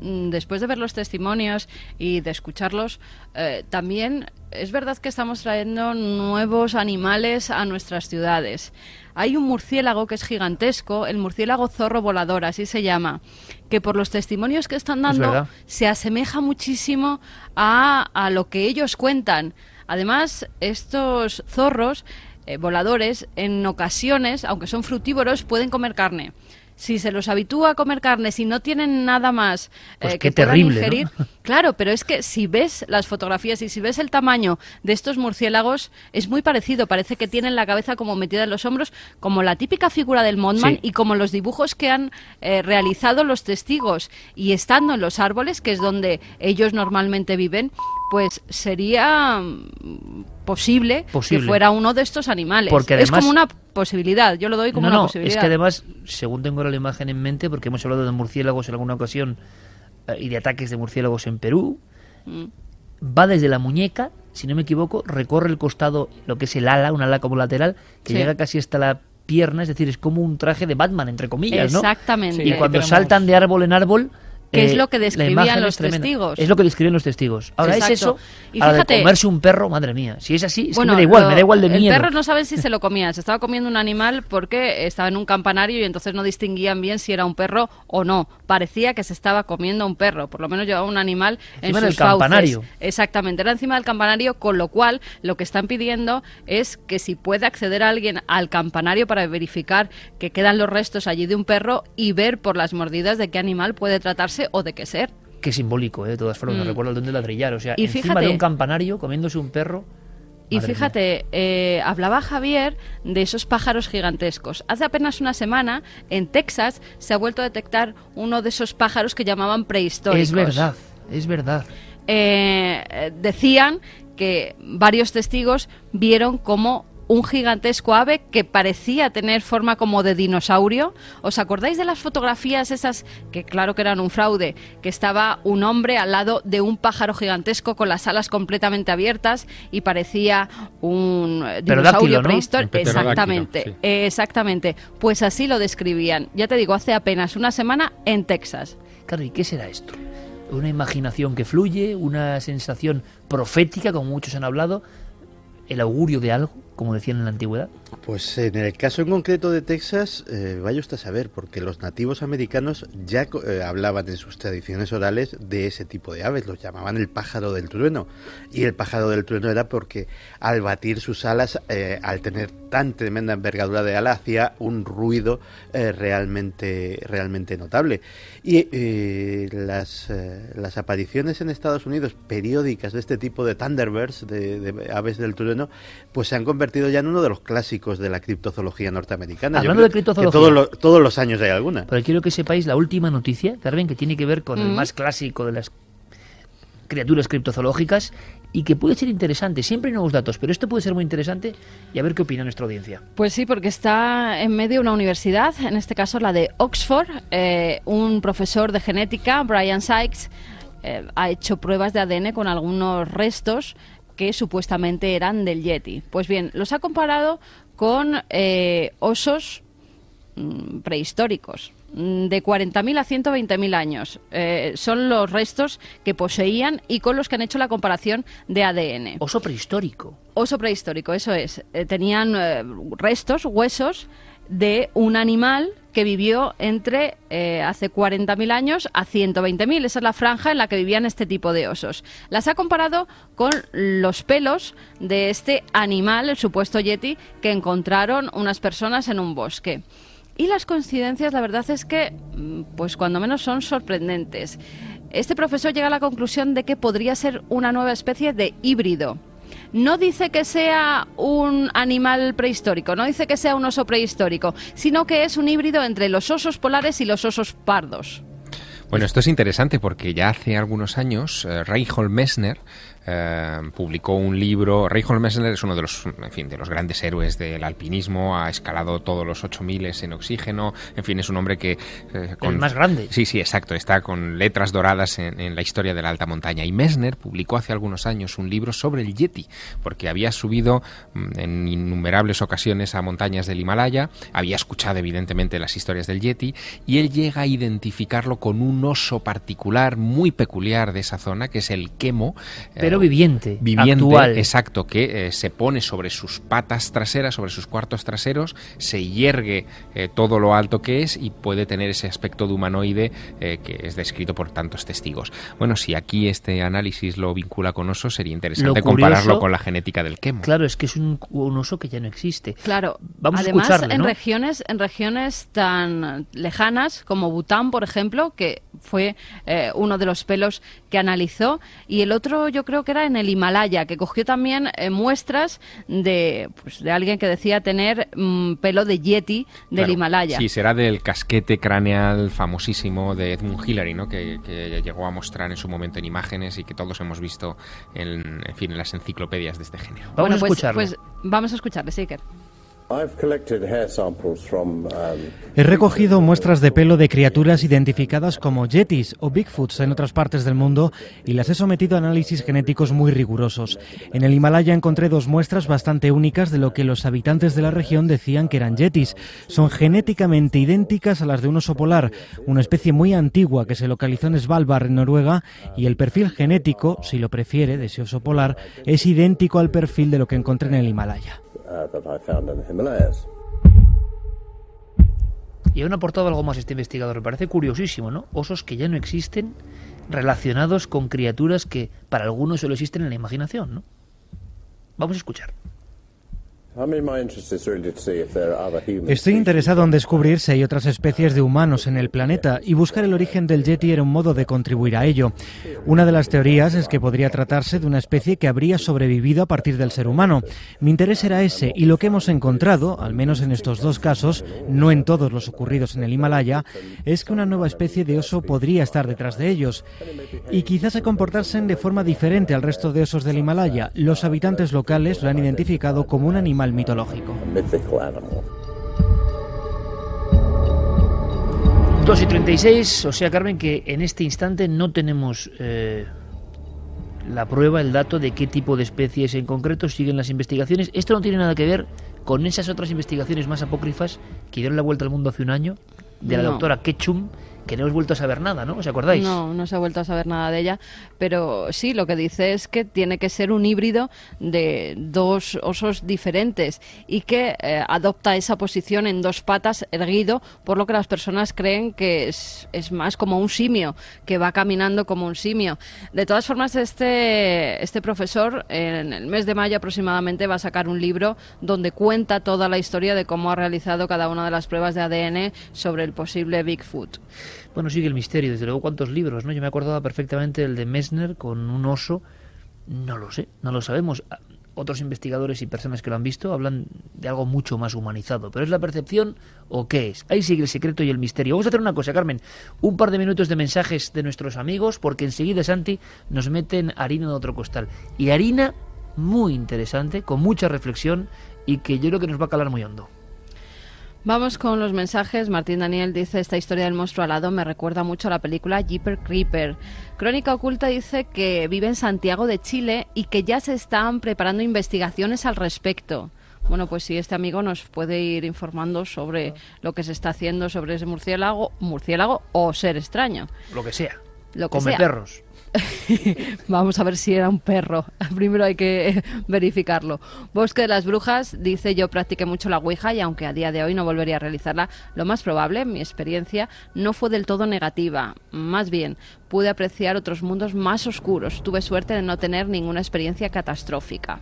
después de ver los testimonios y de escucharlos, eh, también es verdad que estamos trayendo nuevos animales a nuestras ciudades. Hay un murciélago que es gigantesco, el murciélago zorro volador, así se llama, que por los testimonios que están dando se asemeja muchísimo a, a lo que ellos cuentan. Además, estos zorros eh, voladores, en ocasiones, aunque son frutívoros, pueden comer carne. Si se los habitúa a comer carne, si no tienen nada más eh, Pues que puedan terrible, ¿no? ingerir, claro, pero es que si ves las fotografías y si ves el tamaño de estos murciélagos, es muy parecido. Parece que tienen la cabeza como metida en los hombros, como la típica figura del Mothman Sí. y como los dibujos que han eh, realizado los testigos. Y estando en los árboles, que es donde ellos normalmente viven, pues sería mm, posible, Posible. que fuera uno de estos animales. Porque es además- como una posibilidad, yo lo doy como no, una no, posibilidad. es que además, según tengo ahora la imagen en mente, porque hemos hablado de murciélagos en alguna ocasión eh, y de ataques de murciélagos en Perú, Mm. va desde la muñeca, si no me equivoco, recorre el costado, lo que es el ala, un ala como lateral, que Sí. llega casi hasta la pierna, es decir, es como un traje de Batman, entre comillas, ¿no? Exactamente. Y cuando saltan de árbol en árbol... Que es eh, lo que describían los testigos. Es lo que describían los testigos. Ahora es eso. Y de fíjate- comerse un perro, madre mía. Si es así, es Bueno, que me da igual, lo- me da igual de miedo. El perro no saben si se lo comía. Se estaba comiendo un animal porque estaba en un campanario y entonces no distinguían bien si era un perro o no. Parecía que se estaba comiendo un perro. Por lo menos llevaba un animal en Encima sus del campanario. Exactamente. Era encima del campanario, con lo cual lo que están pidiendo es que si puede acceder alguien al campanario para verificar que quedan los restos allí de un perro y ver por las mordidas de qué animal puede tratarse o de qué ser. Qué simbólico, ¿eh? de todas formas, Mm. don de ladrillar. O sea, Y encima fíjate- de un campanario comiéndose un perro. Y Madre fíjate, eh, hablaba Javier de esos pájaros gigantescos. Hace apenas una semana, en Texas, se ha vuelto a detectar uno de esos pájaros que llamaban prehistóricos. Es verdad, es verdad. Eh, decían que varios testigos vieron como un gigantesco ave que parecía tener forma como de dinosaurio. ¿Os acordáis de las fotografías esas que claro que eran un fraude, que estaba un hombre al lado de un pájaro gigantesco con las alas completamente abiertas y parecía un dinosaurio ¿no? prehistórico? Exactamente, sí. exactamente. Pues así lo describían. Ya te digo, hace apenas una semana en Texas. Claro, ¿y qué será esto? Una imaginación que fluye, una sensación profética, como muchos han hablado, el augurio de algo, como decían en la antigüedad. Pues en el caso en concreto de Texas, eh, vaya usted a saber, porque los nativos americanos ya eh, hablaban en sus tradiciones orales de ese tipo de aves, los llamaban el pájaro del trueno. Y el pájaro del trueno era porque al batir sus alas, eh, al tener tan tremenda envergadura de ala, hacía un ruido eh, realmente, realmente notable. Y las, las apariciones en Estados Unidos periódicas de este tipo de Thunderbirds, de, de aves del trueno, pues se han convertido ya en uno de los clásicos de la criptozoología norteamericana. Hablando de criptozoología. todos los- todos los años hay alguna. Pero quiero que sepáis la última noticia, Carmen, que tiene que ver con el Mm. más clásico de las criaturas criptozoológicas y que puede ser interesante. Siempre hay nuevos datos, pero esto puede ser muy interesante y a ver qué opina nuestra audiencia. Pues sí, porque está en medio una universidad, en este caso la de Oxford. Eh, un profesor de genética, Brian Sykes, eh, ha hecho pruebas de ADN con algunos restos que supuestamente eran del Yeti. Pues bien, los ha comparado con eh, osos mm, prehistóricos mm, de 40.000 a 120.000 años. Eh, son los restos que poseían y con los que han hecho la comparación de ADN. Oso prehistórico. Oso prehistórico, eso es. Eh, tenían eh, restos, huesos de un animal que vivió entre eh, hace 40.000 años a 120.000. Esa es la franja en la que vivían este tipo de osos. Las ha comparado con los pelos de este animal, el supuesto yeti, que encontraron unas personas en un bosque. Y las coincidencias, la verdad es que, mm, pues cuando menos son sorprendentes. Este profesor llega a la conclusión de que podría ser una nueva especie de híbrido. No dice que sea un animal prehistórico, no dice que sea un oso prehistórico, sino que es un híbrido entre los osos polares y los osos pardos. Bueno, esto es interesante porque ya hace algunos años eh, Reinhold Messner eh, publicó un libro. Reinhold Messner es uno de los, en fin, de los grandes héroes del alpinismo, ha escalado todos los 8000 en oxígeno, en fin, es un hombre que... Eh, con, el más grande. Sí, sí, exacto, está con letras doradas en, en, la historia de la alta montaña. Y Messner publicó hace algunos años un libro sobre el Yeti, porque había subido mm, en innumerables ocasiones a montañas del Himalaya, había escuchado evidentemente las historias del Yeti, y él llega a identificarlo con un oso particular muy peculiar de esa zona, que es el quemo. Pero viviente, viviente, actual. exacto, que eh, se pone sobre sus patas traseras, sobre sus cuartos traseros, se hiergue eh, todo lo alto que es y puede tener ese aspecto de humanoide eh, que es descrito por tantos testigos. Bueno, si aquí este análisis lo vincula con osos, sería interesante compararlo con la genética del quemo. Claro, es que es un, un oso que ya no existe. Claro, vamos además a en ¿no? regiones en regiones tan lejanas como Bután, por ejemplo, que fue eh, uno de los pelos que analizó y el otro yo creo que era en el Himalaya, que cogió también eh, muestras de pues, de alguien que decía tener mm, pelo de yeti del Claro, Himalaya. Sí, será del casquete craneal famosísimo de Edmund Hillary, ¿no? Que, que llegó a mostrar en su momento en imágenes y que todos hemos visto en, en fin, en las enciclopedias de este género. Vamos bueno, a pues, escucharlo. pues vamos a escucharle, sí, Iker. He recogido muestras de pelo de criaturas identificadas como yetis o bigfoots en otras partes del mundo y las he sometido a análisis genéticos muy rigurosos. En el Himalaya encontré dos muestras bastante únicas de lo que los habitantes de la región decían que eran yetis. Son genéticamente idénticas a las de un oso polar, una especie muy antigua que se localizó en Svalbard, en Noruega, y el perfil genético, si lo prefiere, de ese oso polar, es idéntico al perfil de lo que encontré en el Himalaya. Y aún aportado algo más este investigador. Me parece curiosísimo, ¿no? Osos que ya no existen relacionados con criaturas que para algunos solo existen en la imaginación, ¿no? Vamos a escuchar. Estoy interesado en descubrir si hay otras especies de humanos en el planeta y buscar el origen del yeti era un modo de contribuir a ello. Una de las teorías es que podría tratarse de una especie que habría sobrevivido a partir del ser humano. Mi interés era ese y lo que hemos encontrado, al menos en estos dos casos, no en todos los ocurridos en el Himalaya, es que una nueva especie de oso podría estar detrás de ellos y quizás se comportasen de forma diferente al resto de osos del Himalaya. Los habitantes locales lo han identificado como un animal mitológico. 2 y 36, o sea, Carmen, que en este instante no tenemos eh, la prueba, el dato de qué tipo de especies en concreto siguen las investigaciones. Esto no tiene nada que ver con esas otras investigaciones más apócrifas que dieron la vuelta al mundo hace un año, de la No. doctora Ketchum, que no hemos vuelto a saber nada, ¿no? ¿Os acordáis? No, no se ha vuelto a saber nada de ella, pero sí, lo que dice es que tiene que ser un híbrido de dos osos diferentes y que eh, adopta esa posición en dos patas erguido, por lo que las personas creen que es, es más como un simio, que va caminando como un simio. De todas formas, este, este profesor en el mes de mayo aproximadamente va a sacar un libro donde cuenta toda la historia de cómo ha realizado cada una de las pruebas de ADN sobre el posible Bigfoot. Bueno, sigue el misterio, desde luego cuántos libros, ¿no? Yo me acordaba perfectamente del de Messner con un oso, no lo sé, no lo sabemos. Ah, Otros investigadores y personas que lo han visto hablan de algo mucho más humanizado, pero ¿es la percepción o qué es? Ahí sigue el secreto y el misterio. Vamos a hacer una cosa, Carmen, un par de minutos de mensajes de nuestros amigos, porque enseguida Santi nos meten harina de otro costal. Y harina muy interesante, con mucha reflexión y que yo creo que nos va a calar muy hondo. Vamos con los mensajes. Martín Daniel dice, esta historia del monstruo alado me recuerda mucho a la película Jeeper Creeper. Crónica Oculta dice que vive en Santiago de Chile y que ya se están preparando investigaciones al respecto. Bueno, pues si este amigo nos puede ir informando sobre lo que se está haciendo sobre ese murciélago, murciélago o ser extraño. Lo que sea. Lo que Come sea. perros. Vamos a ver si era un perro. Primero hay que verificarlo. Bosque de las Brujas dice yo practiqué mucho la Ouija y aunque a día de hoy no volvería a realizarla, lo más probable, mi experiencia, no fue del todo negativa. Más bien, pude apreciar otros mundos más oscuros. Tuve suerte de no tener ninguna experiencia catastrófica.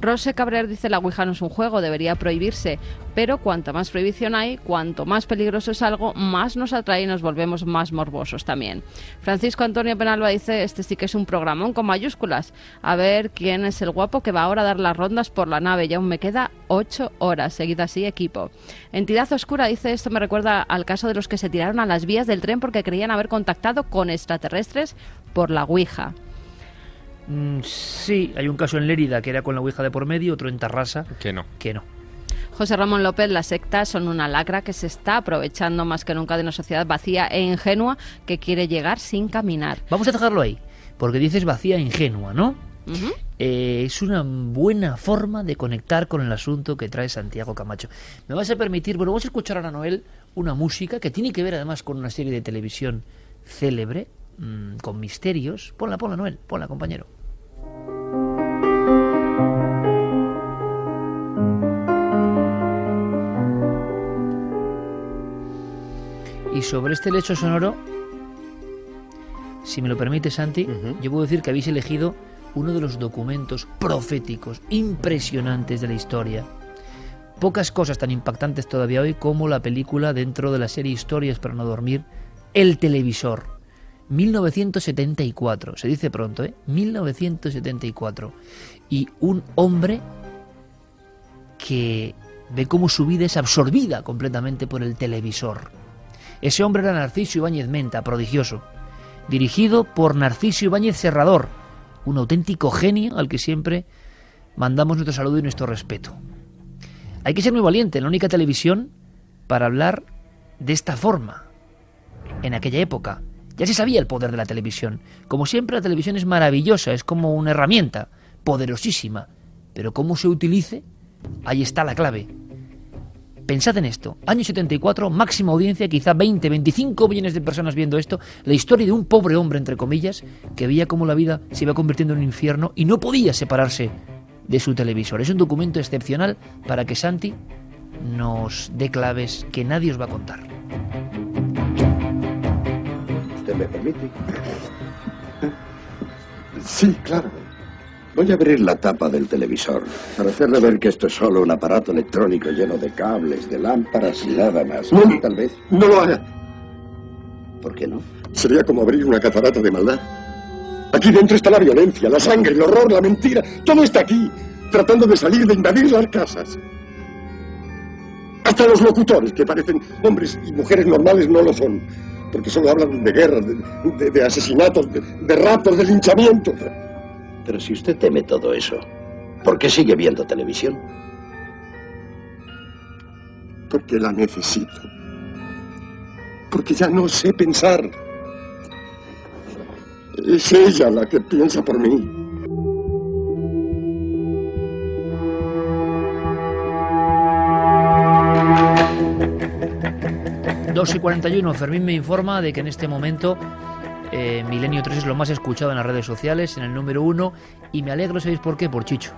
Rose Cabrer dice la Ouija no es un juego, debería prohibirse, pero cuanta más prohibición hay, cuanto más peligroso es algo, más nos atrae y nos volvemos más morbosos también. Francisco Antonio Penalba dice, este sí que es un programón con mayúsculas. A ver quién es el guapo que va ahora a dar las rondas por la nave, ya aún me queda ocho horas, seguida así equipo. Entidad Oscura dice, esto me recuerda al caso de los que se tiraron a las vías del tren porque creían haber contactado con extraterrestres por la Ouija. Mm, sí, hay un caso en Lérida que era con la Ouija de por medio, otro en Tarrasa. Que no. Que no. José Ramón López, las sectas son una lacra que se está aprovechando más que nunca de una sociedad vacía e ingenua que quiere llegar sin caminar. Vamos a dejarlo ahí, porque dices vacía e ingenua, ¿no? Eh, es una buena forma de conectar con el asunto que trae Santiago Camacho. Me vas a permitir, bueno, vamos a escuchar ahora, Noel, una música que tiene que ver además con una serie de televisión célebre, mm, con misterios. Ponla, ponla, Noel, ponla, compañero. Y sobre este lecho sonoro, si me lo permite Santi, yo puedo decir que habéis elegido uno de los documentos proféticos impresionantes de la historia. Pocas cosas tan impactantes todavía hoy como la película dentro de la serie Historias para no dormir, El televisor. 1974, se dice pronto, ¿eh? 1974. Y un hombre que ve cómo su vida es absorbida completamente por el televisor. Ese hombre era Narciso Ibáñez Menta, prodigioso, dirigido por Narciso Ibáñez Serrador, un auténtico genio al que siempre mandamos nuestro saludo y nuestro respeto. Hay que ser muy valiente en la única televisión para hablar de esta forma. En aquella época ya se sabía el poder de la televisión. Como siempre la televisión es maravillosa, es como una herramienta poderosísima, pero cómo se utilice, ahí está la clave. Pensad en esto, año 74, máxima audiencia, quizá 20, 25 millones de personas viendo esto, la historia de un pobre hombre, entre comillas, que veía cómo la vida se iba convirtiendo en un infierno y no podía separarse de su televisor. Es un documento excepcional para que Santi nos dé claves que nadie os va a contar. ¿Usted me permite? Sí, claro. Voy a abrir la tapa del televisor para hacerle ver que esto es solo un aparato electrónico lleno de cables, de lámparas y nada más. No, Tal vez. No lo haga. ¿Por qué no? Sería como abrir una catarata de maldad. Aquí dentro está la violencia, la sangre, el horror, la mentira. Todo está aquí, tratando de salir, de invadir las casas. Hasta los locutores, que parecen hombres y mujeres normales, no lo son. Porque solo hablan de guerras, de, de- de asesinatos, de, de raptos, de linchamientos. Pero si usted teme todo eso, ¿por qué sigue viendo televisión? Porque la necesito. Porque ya no sé pensar. Es ella la que piensa por mí. 2 y 41, Fermín me informa de que en este momento eh, Milenio 3 es lo más escuchado en las redes sociales, en el número 1, y me alegro, ¿sabéis por qué? Por Chicho,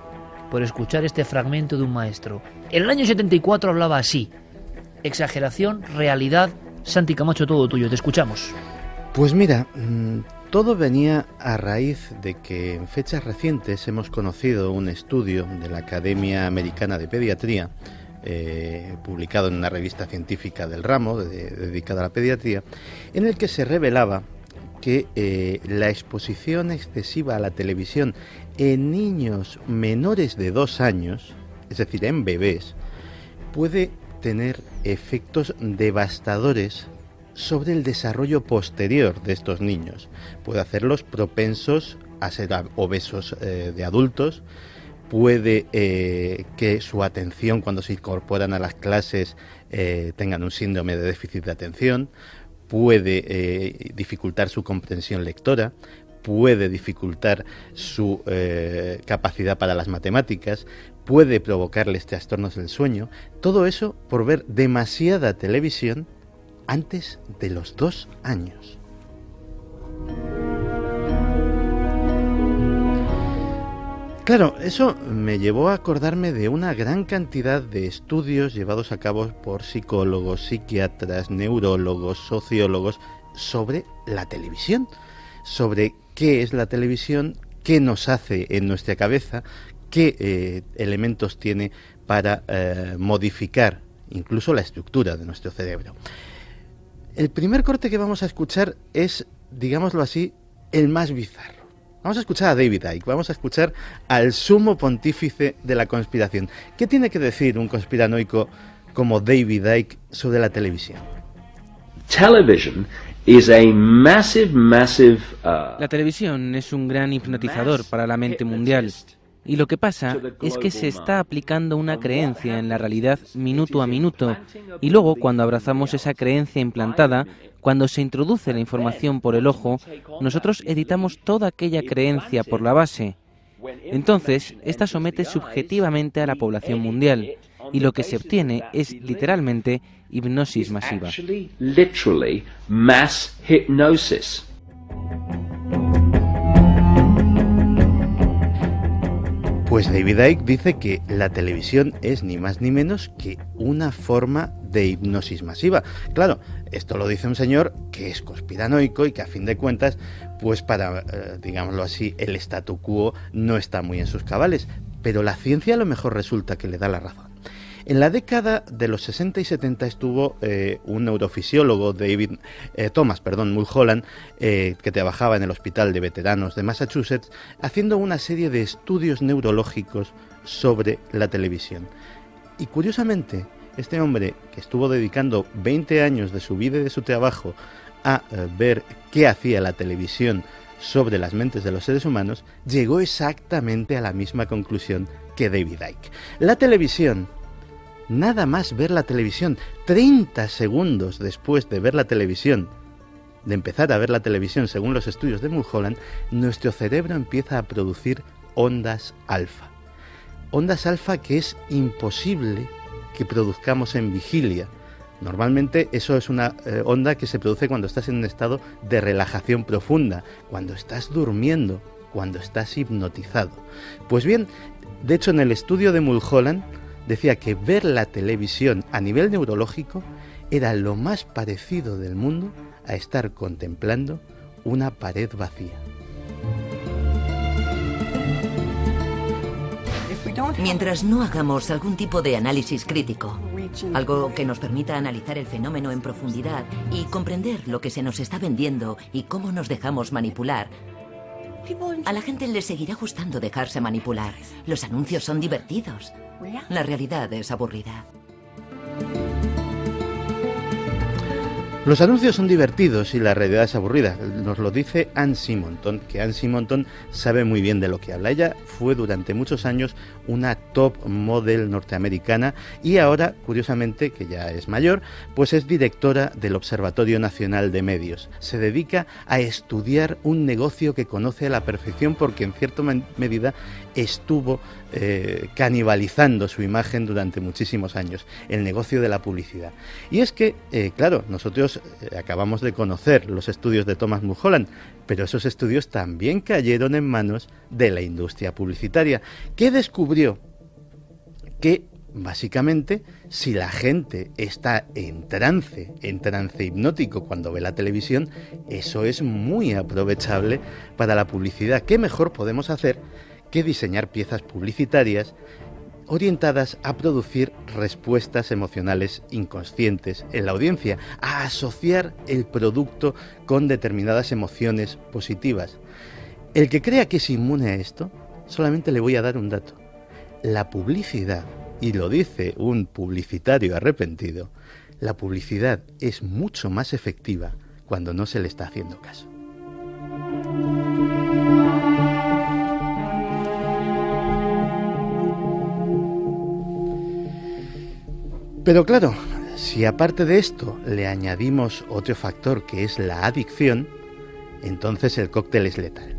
por escuchar este fragmento de un maestro. En el año 74 hablaba así, exageración, realidad, Santi Camacho, todo tuyo, te escuchamos. Pues mira, mm, todo venía a raíz de que en fechas recientes hemos conocido un estudio de la Academia Americana de Pediatría, eh, publicado en una revista científica del ramo de- dedicada a la pediatría, en el que se revelaba que eh, la exposición excesiva a la televisión en niños menores de dos años, es decir, en bebés, puede tener efectos devastadores sobre el desarrollo posterior de estos niños. Puede hacerlos propensos a ser obesos eh, de adultos, puede eh, que su atención cuando se incorporan a las clases eh, tengan un síndrome de déficit de atención, puede eh, dificultar su comprensión lectora, puede dificultar su capacidad para las matemáticas, puede provocarles trastornos del sueño, todo eso por ver demasiada televisión antes de los dos años. Claro, eso me llevó a acordarme de una gran cantidad de estudios llevados a cabo por psicólogos, psiquiatras, neurólogos, sociólogos sobre la televisión, sobre qué es la televisión, qué nos hace en nuestra cabeza, qué eh, elementos tiene para eh, modificar incluso la estructura de nuestro cerebro. El primer corte que vamos a escuchar es, digámoslo así, el más bizarro. Vamos a escuchar a David Icke, vamos a escuchar al sumo pontífice de la conspiración. ¿Qué tiene que decir un conspiranoico como David Icke sobre la televisión? Television La televisión es un gran hipnotizador para la mente mundial. Y lo que pasa es que se está aplicando una creencia en la realidad minuto a minuto y luego cuando abrazamos esa creencia implantada, cuando se introduce la información por el ojo, nosotros editamos toda aquella creencia por la base. Entonces, esta somete subjetivamente a la población mundial y lo que se obtiene es literalmente hipnosis masiva. Pues David Icke dice que la televisión es ni más ni menos que una forma de hipnosis masiva. Claro, esto lo dice un señor que es conspiranoico y que a fin de cuentas, pues para, eh, digámoslo así, el statu quo no está muy en sus cabales. Pero la ciencia a lo mejor resulta que le da la razón. En la década de los 60 y 70 estuvo eh, un neurofisiólogo, David eh, Thomas, perdón, Mulholland, que trabajaba en el Hospital de Veteranos de Massachusetts, haciendo una serie de estudios neurológicos sobre la televisión. Y curiosamente, este hombre, que estuvo dedicando 20 años de su vida y de su trabajo a ver qué hacía la televisión sobre las mentes de los seres humanos, llegó exactamente a la misma conclusión que David Icke. La televisión nada más ver la televisión, 30 segundos después de ver la televisión, de empezar a ver la televisión según los estudios de Mulholland, nuestro cerebro empieza a producir ondas alfa. Ondas alfa que es imposible que produzcamos en vigilia. Normalmente eso es una eh, onda que se produce cuando estás en un estado de relajación profunda, cuando estás durmiendo, cuando estás hipnotizado. Pues bien, de hecho en el estudio de Mulholland, decía que ver la televisión a nivel neurológico era lo más parecido del mundo a estar contemplando una pared vacía. Mientras no hagamos algún tipo de análisis crítico, algo que nos permita analizar el fenómeno en profundidad y comprender lo que se nos está vendiendo y cómo nos dejamos manipular, a la gente le seguirá gustando dejarse manipular. Los anuncios son divertidos. La realidad es aburrida. Los anuncios son divertidos y la realidad es aburrida. Nos lo dice Anne Simonton, que Anne Simonton sabe muy bien de lo que habla. Ella fue durante muchos años una top model norteamericana y ahora, curiosamente, que ya es mayor, pues es directora del Observatorio Nacional de Medios. Se dedica a estudiar un negocio que conoce a la perfección porque en cierta medida estuvo eh, canibalizando su imagen durante muchísimos años, el negocio de la publicidad. Y es que, eh, claro, nosotros eh, acabamos de conocer los estudios de Thomas Mulholland, pero esos estudios también cayeron en manos de la industria publicitaria, que descubrió que básicamente si la gente está en trance, en trance hipnótico cuando ve la televisión, eso es muy aprovechable para la publicidad. ¿Qué mejor podemos hacer que diseñar piezas publicitarias orientadas a producir respuestas emocionales inconscientes en la audiencia, a asociar el producto con determinadas emociones positivas. El que crea que es inmune a esto, solamente le voy a dar un dato. La publicidad, y lo dice un publicitario arrepentido, la publicidad es mucho más efectiva cuando no se le está haciendo caso. Pero claro, si aparte de esto le añadimos otro factor que es la adicción, entonces el cóctel es letal.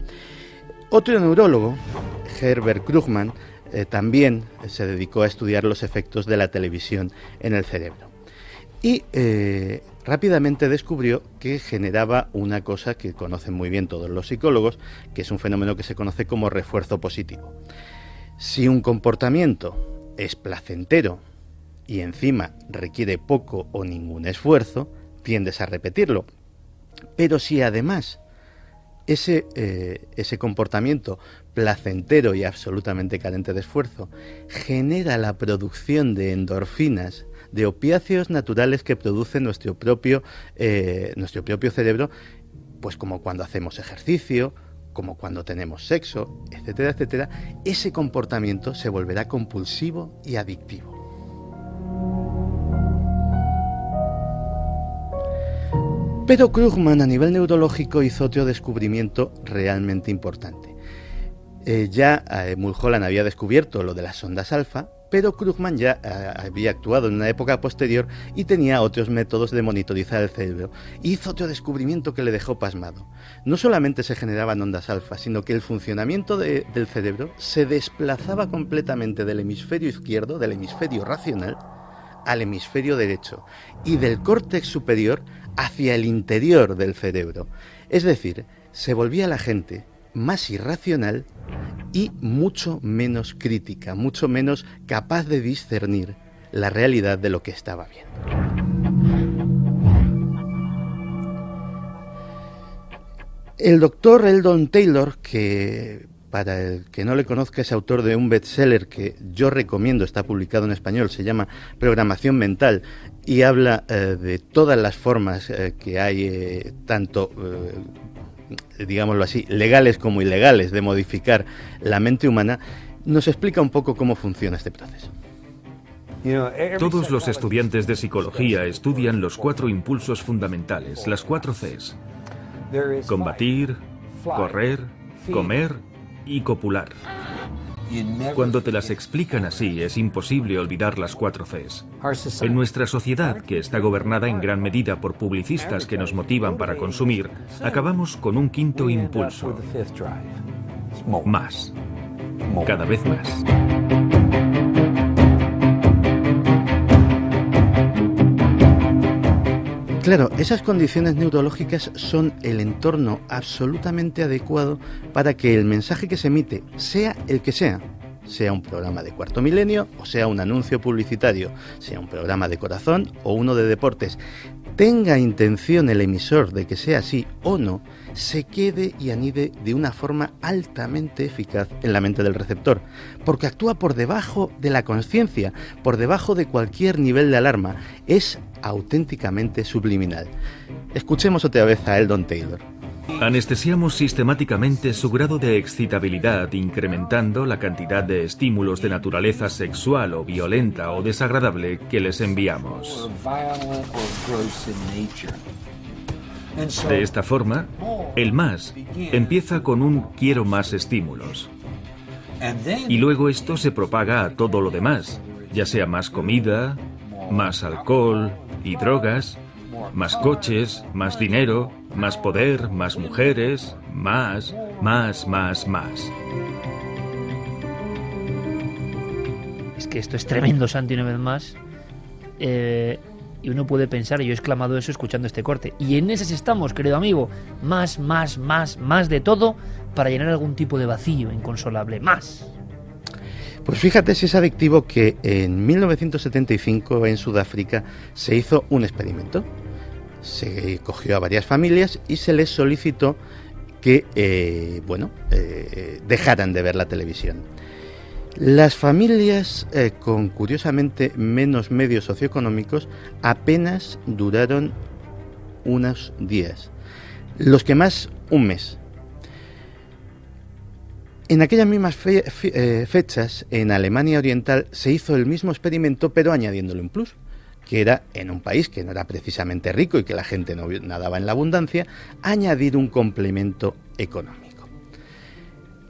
Otro neurólogo, Herbert Krugman, eh, también se dedicó a estudiar los efectos de la televisión en el cerebro. Y eh, rápidamente descubrió que generaba una cosa que conocen muy bien todos los psicólogos, que es un fenómeno que se conoce como refuerzo positivo. Si un comportamiento es placentero y encima requiere poco o ningún esfuerzo, tiendes a repetirlo. Pero si además ese, eh, ese comportamiento placentero y absolutamente carente de esfuerzo genera la producción de endorfinas, de opiáceos naturales que produce nuestro propio, eh, nuestro propio cerebro, pues como cuando hacemos ejercicio, como cuando tenemos sexo, etcétera, etcétera, ese comportamiento se volverá compulsivo y adictivo. Pero Krugman a nivel neurológico hizo otro descubrimiento realmente importante. Eh, ya eh, Mulholland había descubierto lo de las ondas alfa, pero Krugman ya eh, había actuado en una época posterior y tenía otros métodos de monitorizar el cerebro. Hizo otro descubrimiento que le dejó pasmado. No solamente se generaban ondas alfa, sino que el funcionamiento del cerebro se desplazaba completamente del hemisferio izquierdo, del hemisferio racional, al hemisferio derecho y del córtex superior hacia el interior del cerebro. Es decir, se volvía la gente más irracional y mucho menos crítica, mucho menos capaz de discernir la realidad de lo que estaba viendo. El doctor Eldon Taylor, que para el que no le conozca es autor de un bestseller que yo recomiendo, está publicado en español, se llama Programación Mental y habla eh, de todas las formas eh, que hay, eh, tanto digámoslo así, legales como ilegales de modificar la mente humana, nos explica un poco cómo funciona este proceso. Todos los estudiantes de psicología estudian los cuatro impulsos fundamentales, las cuatro Cs. Combatir, correr, comer y copular. Cuando te las explican así, es imposible olvidar las cuatro Cs. En nuestra sociedad, que está gobernada en gran medida por publicistas que nos motivan para consumir, acabamos con un quinto impulso. Más. Cada vez más. Claro, esas condiciones neurológicas son el entorno absolutamente adecuado para que el mensaje que se emite, sea el que sea, sea un programa de cuarto milenio o sea un anuncio publicitario, sea un programa de corazón o uno de deportes, tenga intención el emisor de que sea así o no, se quede y anide de una forma altamente eficaz en la mente del receptor, porque actúa por debajo de la conciencia, por debajo de cualquier nivel de alarma, es auténticamente subliminal. Escuchemos otra vez a Eldon Taylor. Anestesiamos sistemáticamente su grado de excitabilidad incrementando la cantidad de estímulos de naturaleza sexual o violenta o desagradable que les enviamos. De esta forma, el más empieza con un quiero más estímulos. Y luego esto se propaga a todo lo demás, ya sea más comida, más alcohol y drogas, más coches, más dinero, más poder, más mujeres, más, más, más, más. Es que esto es tremendo, Santi, una vez más. Eh, y uno puede pensar, yo he exclamado eso escuchando este corte. Y en ese estamos, querido amigo. Más, más, más, más de todo para llenar algún tipo de vacío inconsolable. Más. Pues fíjate si es adictivo que en 1975 en Sudáfrica se hizo un experimento. Se cogió a varias familias y se les solicitó que, eh, bueno, eh, dejaran de ver la televisión. Las familias eh, con curiosamente menos medios socioeconómicos apenas duraron unos días. Los que más, un mes. En aquellas mismas eh, fechas, en Alemania Oriental, se hizo el mismo experimento, pero añadiéndole un plus, que era en un país que no era precisamente rico y que la gente no nadaba en la abundancia, añadir un complemento económico.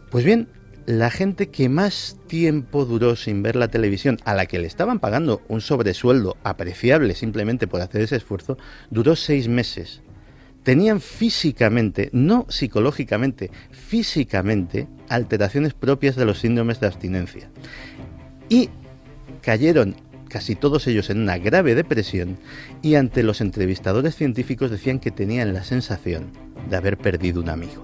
Pues bien, la gente que más tiempo duró sin ver la televisión, a la que le estaban pagando un sobresueldo apreciable simplemente por hacer ese esfuerzo, duró seis meses tenían físicamente, no psicológicamente, físicamente, alteraciones propias de los síndromes de abstinencia. Y cayeron casi todos ellos en una grave depresión y ante los entrevistadores científicos decían que tenían la sensación de haber perdido un amigo.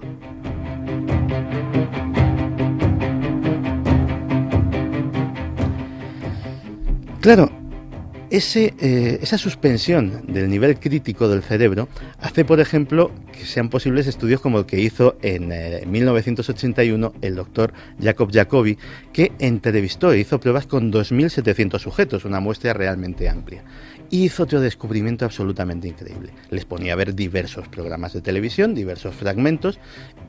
Claro, eh, esa suspensión del nivel crítico del cerebro hace, por ejemplo, que sean posibles estudios como el que hizo en 1981 eh, el doctor Jacob Jacobi, que entrevistó e hizo pruebas con 2.700 sujetos, una muestra realmente amplia hizo otro descubrimiento absolutamente increíble. Les ponía a ver diversos programas de televisión, diversos fragmentos,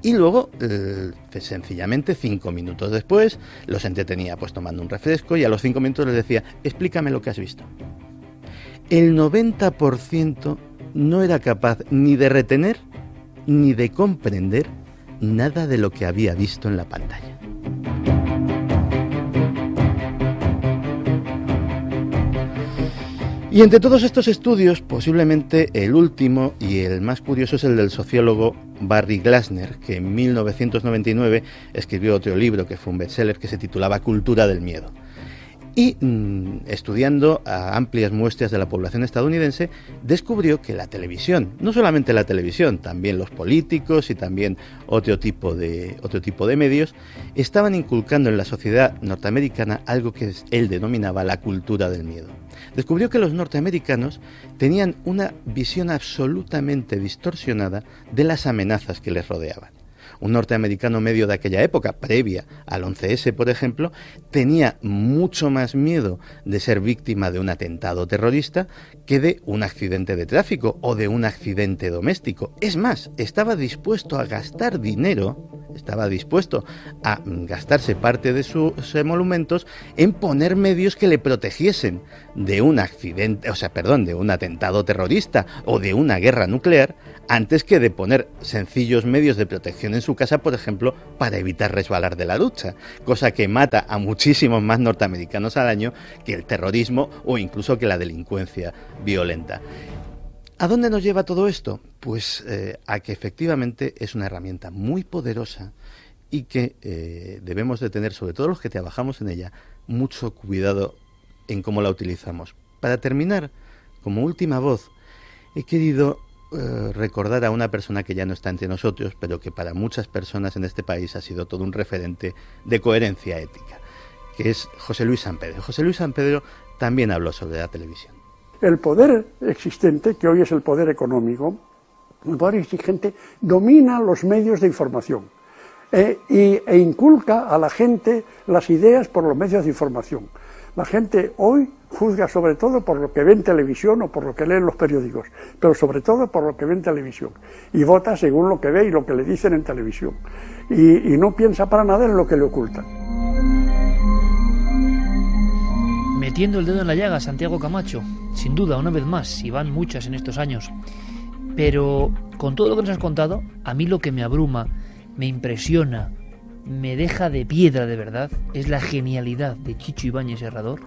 y luego, eh, sencillamente, cinco minutos después, los entretenía pues tomando un refresco y a los cinco minutos les decía, explícame lo que has visto. El 90% no era capaz ni de retener ni de comprender nada de lo que había visto en la pantalla. Y entre todos estos estudios, posiblemente el último y el más curioso es el del sociólogo Barry Glasner, que en 1999 escribió otro libro que fue un bestseller que se titulaba Cultura del Miedo y mm, estudiando a amplias muestras de la población estadounidense, descubrió que la televisión, no solamente la televisión, también los políticos y también otro tipo de, otro tipo de medios, estaban inculcando en la sociedad norteamericana algo que él denominaba la cultura del miedo. Descubrió que los norteamericanos tenían una visión absolutamente distorsionada de las amenazas que les rodeaban un norteamericano medio de aquella época, previa al 11S, por ejemplo, tenía mucho más miedo de ser víctima de un atentado terrorista que de un accidente de tráfico o de un accidente doméstico. Es más, estaba dispuesto a gastar dinero, estaba dispuesto a gastarse parte de sus emolumentos en poner medios que le protegiesen de un accidente, o sea, perdón, de un atentado terrorista o de una guerra nuclear, antes que de poner sencillos medios de protección en su casa, por ejemplo, para evitar resbalar de la ducha, cosa que mata a muchísimos más norteamericanos al año que el terrorismo o incluso que la delincuencia violenta. ¿A dónde nos lleva todo esto? Pues eh, a que efectivamente es una herramienta muy poderosa y que eh, debemos de tener, sobre todo los que trabajamos en ella, mucho cuidado en cómo la utilizamos. Para terminar, como última voz, he querido eh, recordar a una persona que ya no está entre nosotros, pero que para muchas personas en este país ha sido todo un referente de coherencia ética, que es José Luis San Pedro. José Luis San Pedro también habló sobre la televisión. El poder existente, que hoy es el poder económico, el poder exigente domina los medios de información e, e inculca a la gente las ideas por los medios de información. La gente hoy juzga sobre todo por lo que ve en televisión o por lo que lee en los periódicos, pero sobre todo por lo que ve en televisión. Y vota según lo que ve y lo que le dicen en televisión. Y, no piensa para nada en lo que le ocultan. Metiendo el dedo en la llaga, Santiago Camacho. Sin duda, una vez más, y van muchas en estos años. Pero con todo lo que nos has contado, a mí lo que me abruma, me impresiona, me deja de piedra de verdad es la genialidad de Chicho Ibáñez Herrador.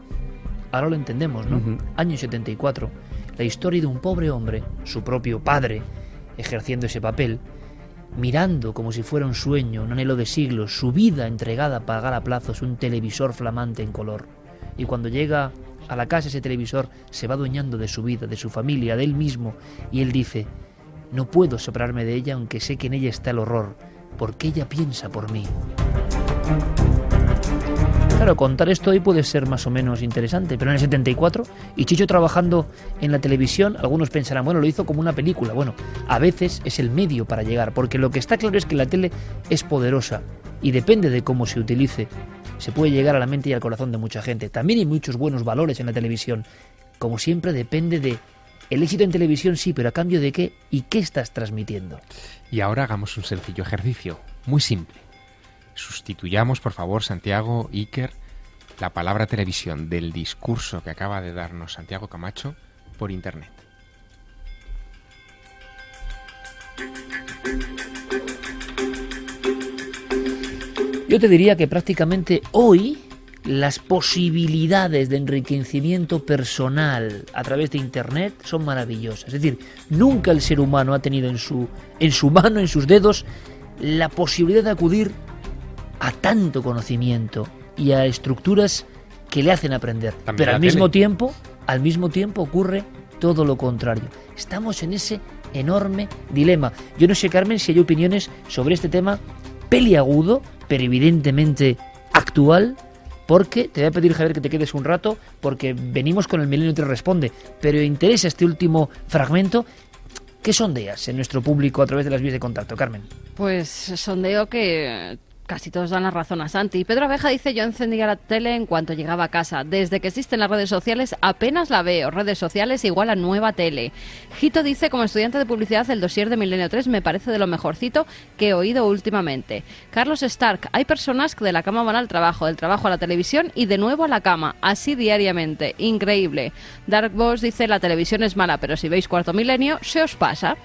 Ahora lo entendemos, ¿no? Año 74, la historia de un pobre hombre, su propio padre, ejerciendo ese papel, mirando como si fuera un sueño, un anhelo de siglos, su vida entregada a pagar a plazos un televisor flamante en color. Y cuando llega a la casa ese televisor, se va adueñando de su vida, de su familia, de él mismo, y él dice, no puedo separarme de ella aunque sé que en ella está el horror, porque ella piensa por mí. Claro, contar esto hoy puede ser más o menos interesante, pero en el 74, y Chicho trabajando en la televisión, algunos pensarán, bueno, lo hizo como una película. Bueno, a veces es el medio para llegar, porque lo que está claro es que la tele es poderosa y depende de cómo se utilice, se puede llegar a la mente y al corazón de mucha gente. También hay muchos buenos valores en la televisión. Como siempre, depende de el éxito en televisión, sí, pero a cambio de qué y qué estás transmitiendo. Y ahora hagamos un sencillo ejercicio, muy simple. Sustituyamos, por favor, Santiago Iker, la palabra televisión del discurso que acaba de darnos Santiago Camacho por Internet. Yo te diría que prácticamente hoy las posibilidades de enriquecimiento personal a través de Internet son maravillosas. Es decir, nunca el ser humano ha tenido en su, en su mano, en sus dedos, la posibilidad de acudir a tanto conocimiento y a estructuras que le hacen aprender. Pero al mismo tiempo, al mismo tiempo ocurre todo lo contrario. Estamos en ese enorme dilema. Yo no sé, Carmen, si hay opiniones sobre este tema peliagudo, pero evidentemente actual, porque te voy a pedir, Javier, que te quedes un rato, porque venimos con el Milenio te responde, pero interesa este último fragmento. ¿Qué sondeas en nuestro público a través de las vías de contacto, Carmen? Pues sondeo que Casi todos dan la razón a Santi. Pedro Abeja dice, yo encendía la tele en cuanto llegaba a casa. Desde que existen las redes sociales apenas la veo. Redes sociales igual a nueva tele. Gito dice, como estudiante de publicidad, el dossier de Milenio 3 me parece de lo mejorcito que he oído últimamente. Carlos Stark, hay personas que de la cama van al trabajo, del trabajo a la televisión y de nuevo a la cama. Así diariamente. Increíble. Dark Boss dice, la televisión es mala, pero si veis Cuarto Milenio, se os pasa.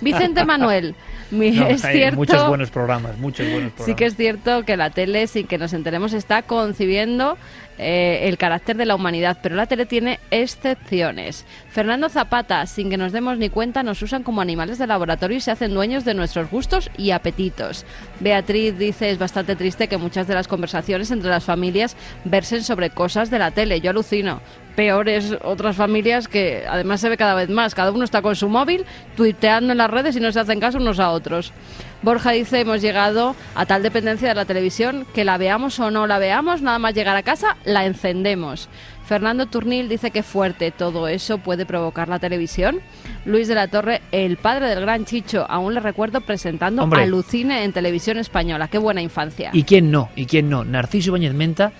Vicente Manuel, es cierto. Muchos buenos programas, muchos buenos programas. Sí que es cierto que la tele, sin que nos enteremos, está concibiendo eh, el carácter de la humanidad, pero la tele tiene excepciones. Fernando Zapata, sin que nos demos ni cuenta, nos usan como animales de laboratorio y se hacen dueños de nuestros gustos y apetitos. Beatriz dice, es bastante triste que muchas de las conversaciones entre las familias versen sobre cosas de la tele. Yo alucino. Peores otras familias que además se ve cada vez más. Cada uno está con su móvil, tuiteando en las redes y no se hacen caso unos a otros. Borja dice, hemos llegado a tal dependencia de la televisión que la veamos o no la veamos, nada más llegar a casa, la encendemos. Fernando Turnil dice que fuerte todo eso puede provocar la televisión. Luis de la Torre, el padre del gran Chicho, aún le recuerdo presentando Hombre. Alucine en televisión española. Qué buena infancia. ¿Y quién no? ¿Y quién no? Narciso Ibáñez Menta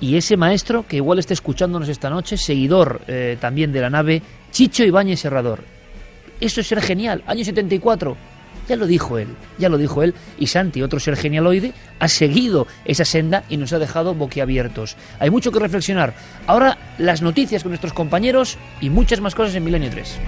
y ese maestro que igual está escuchándonos esta noche, seguidor eh, también de la nave, Chicho Ibáñez Serrador. Eso es ser genial. Año 74. Ya lo dijo él, ya lo dijo él. Y Santi, otro ser genialoide, ha seguido esa senda y nos ha dejado boquiabiertos. Hay mucho que reflexionar. Ahora las noticias con nuestros compañeros y muchas más cosas en Milenio 3.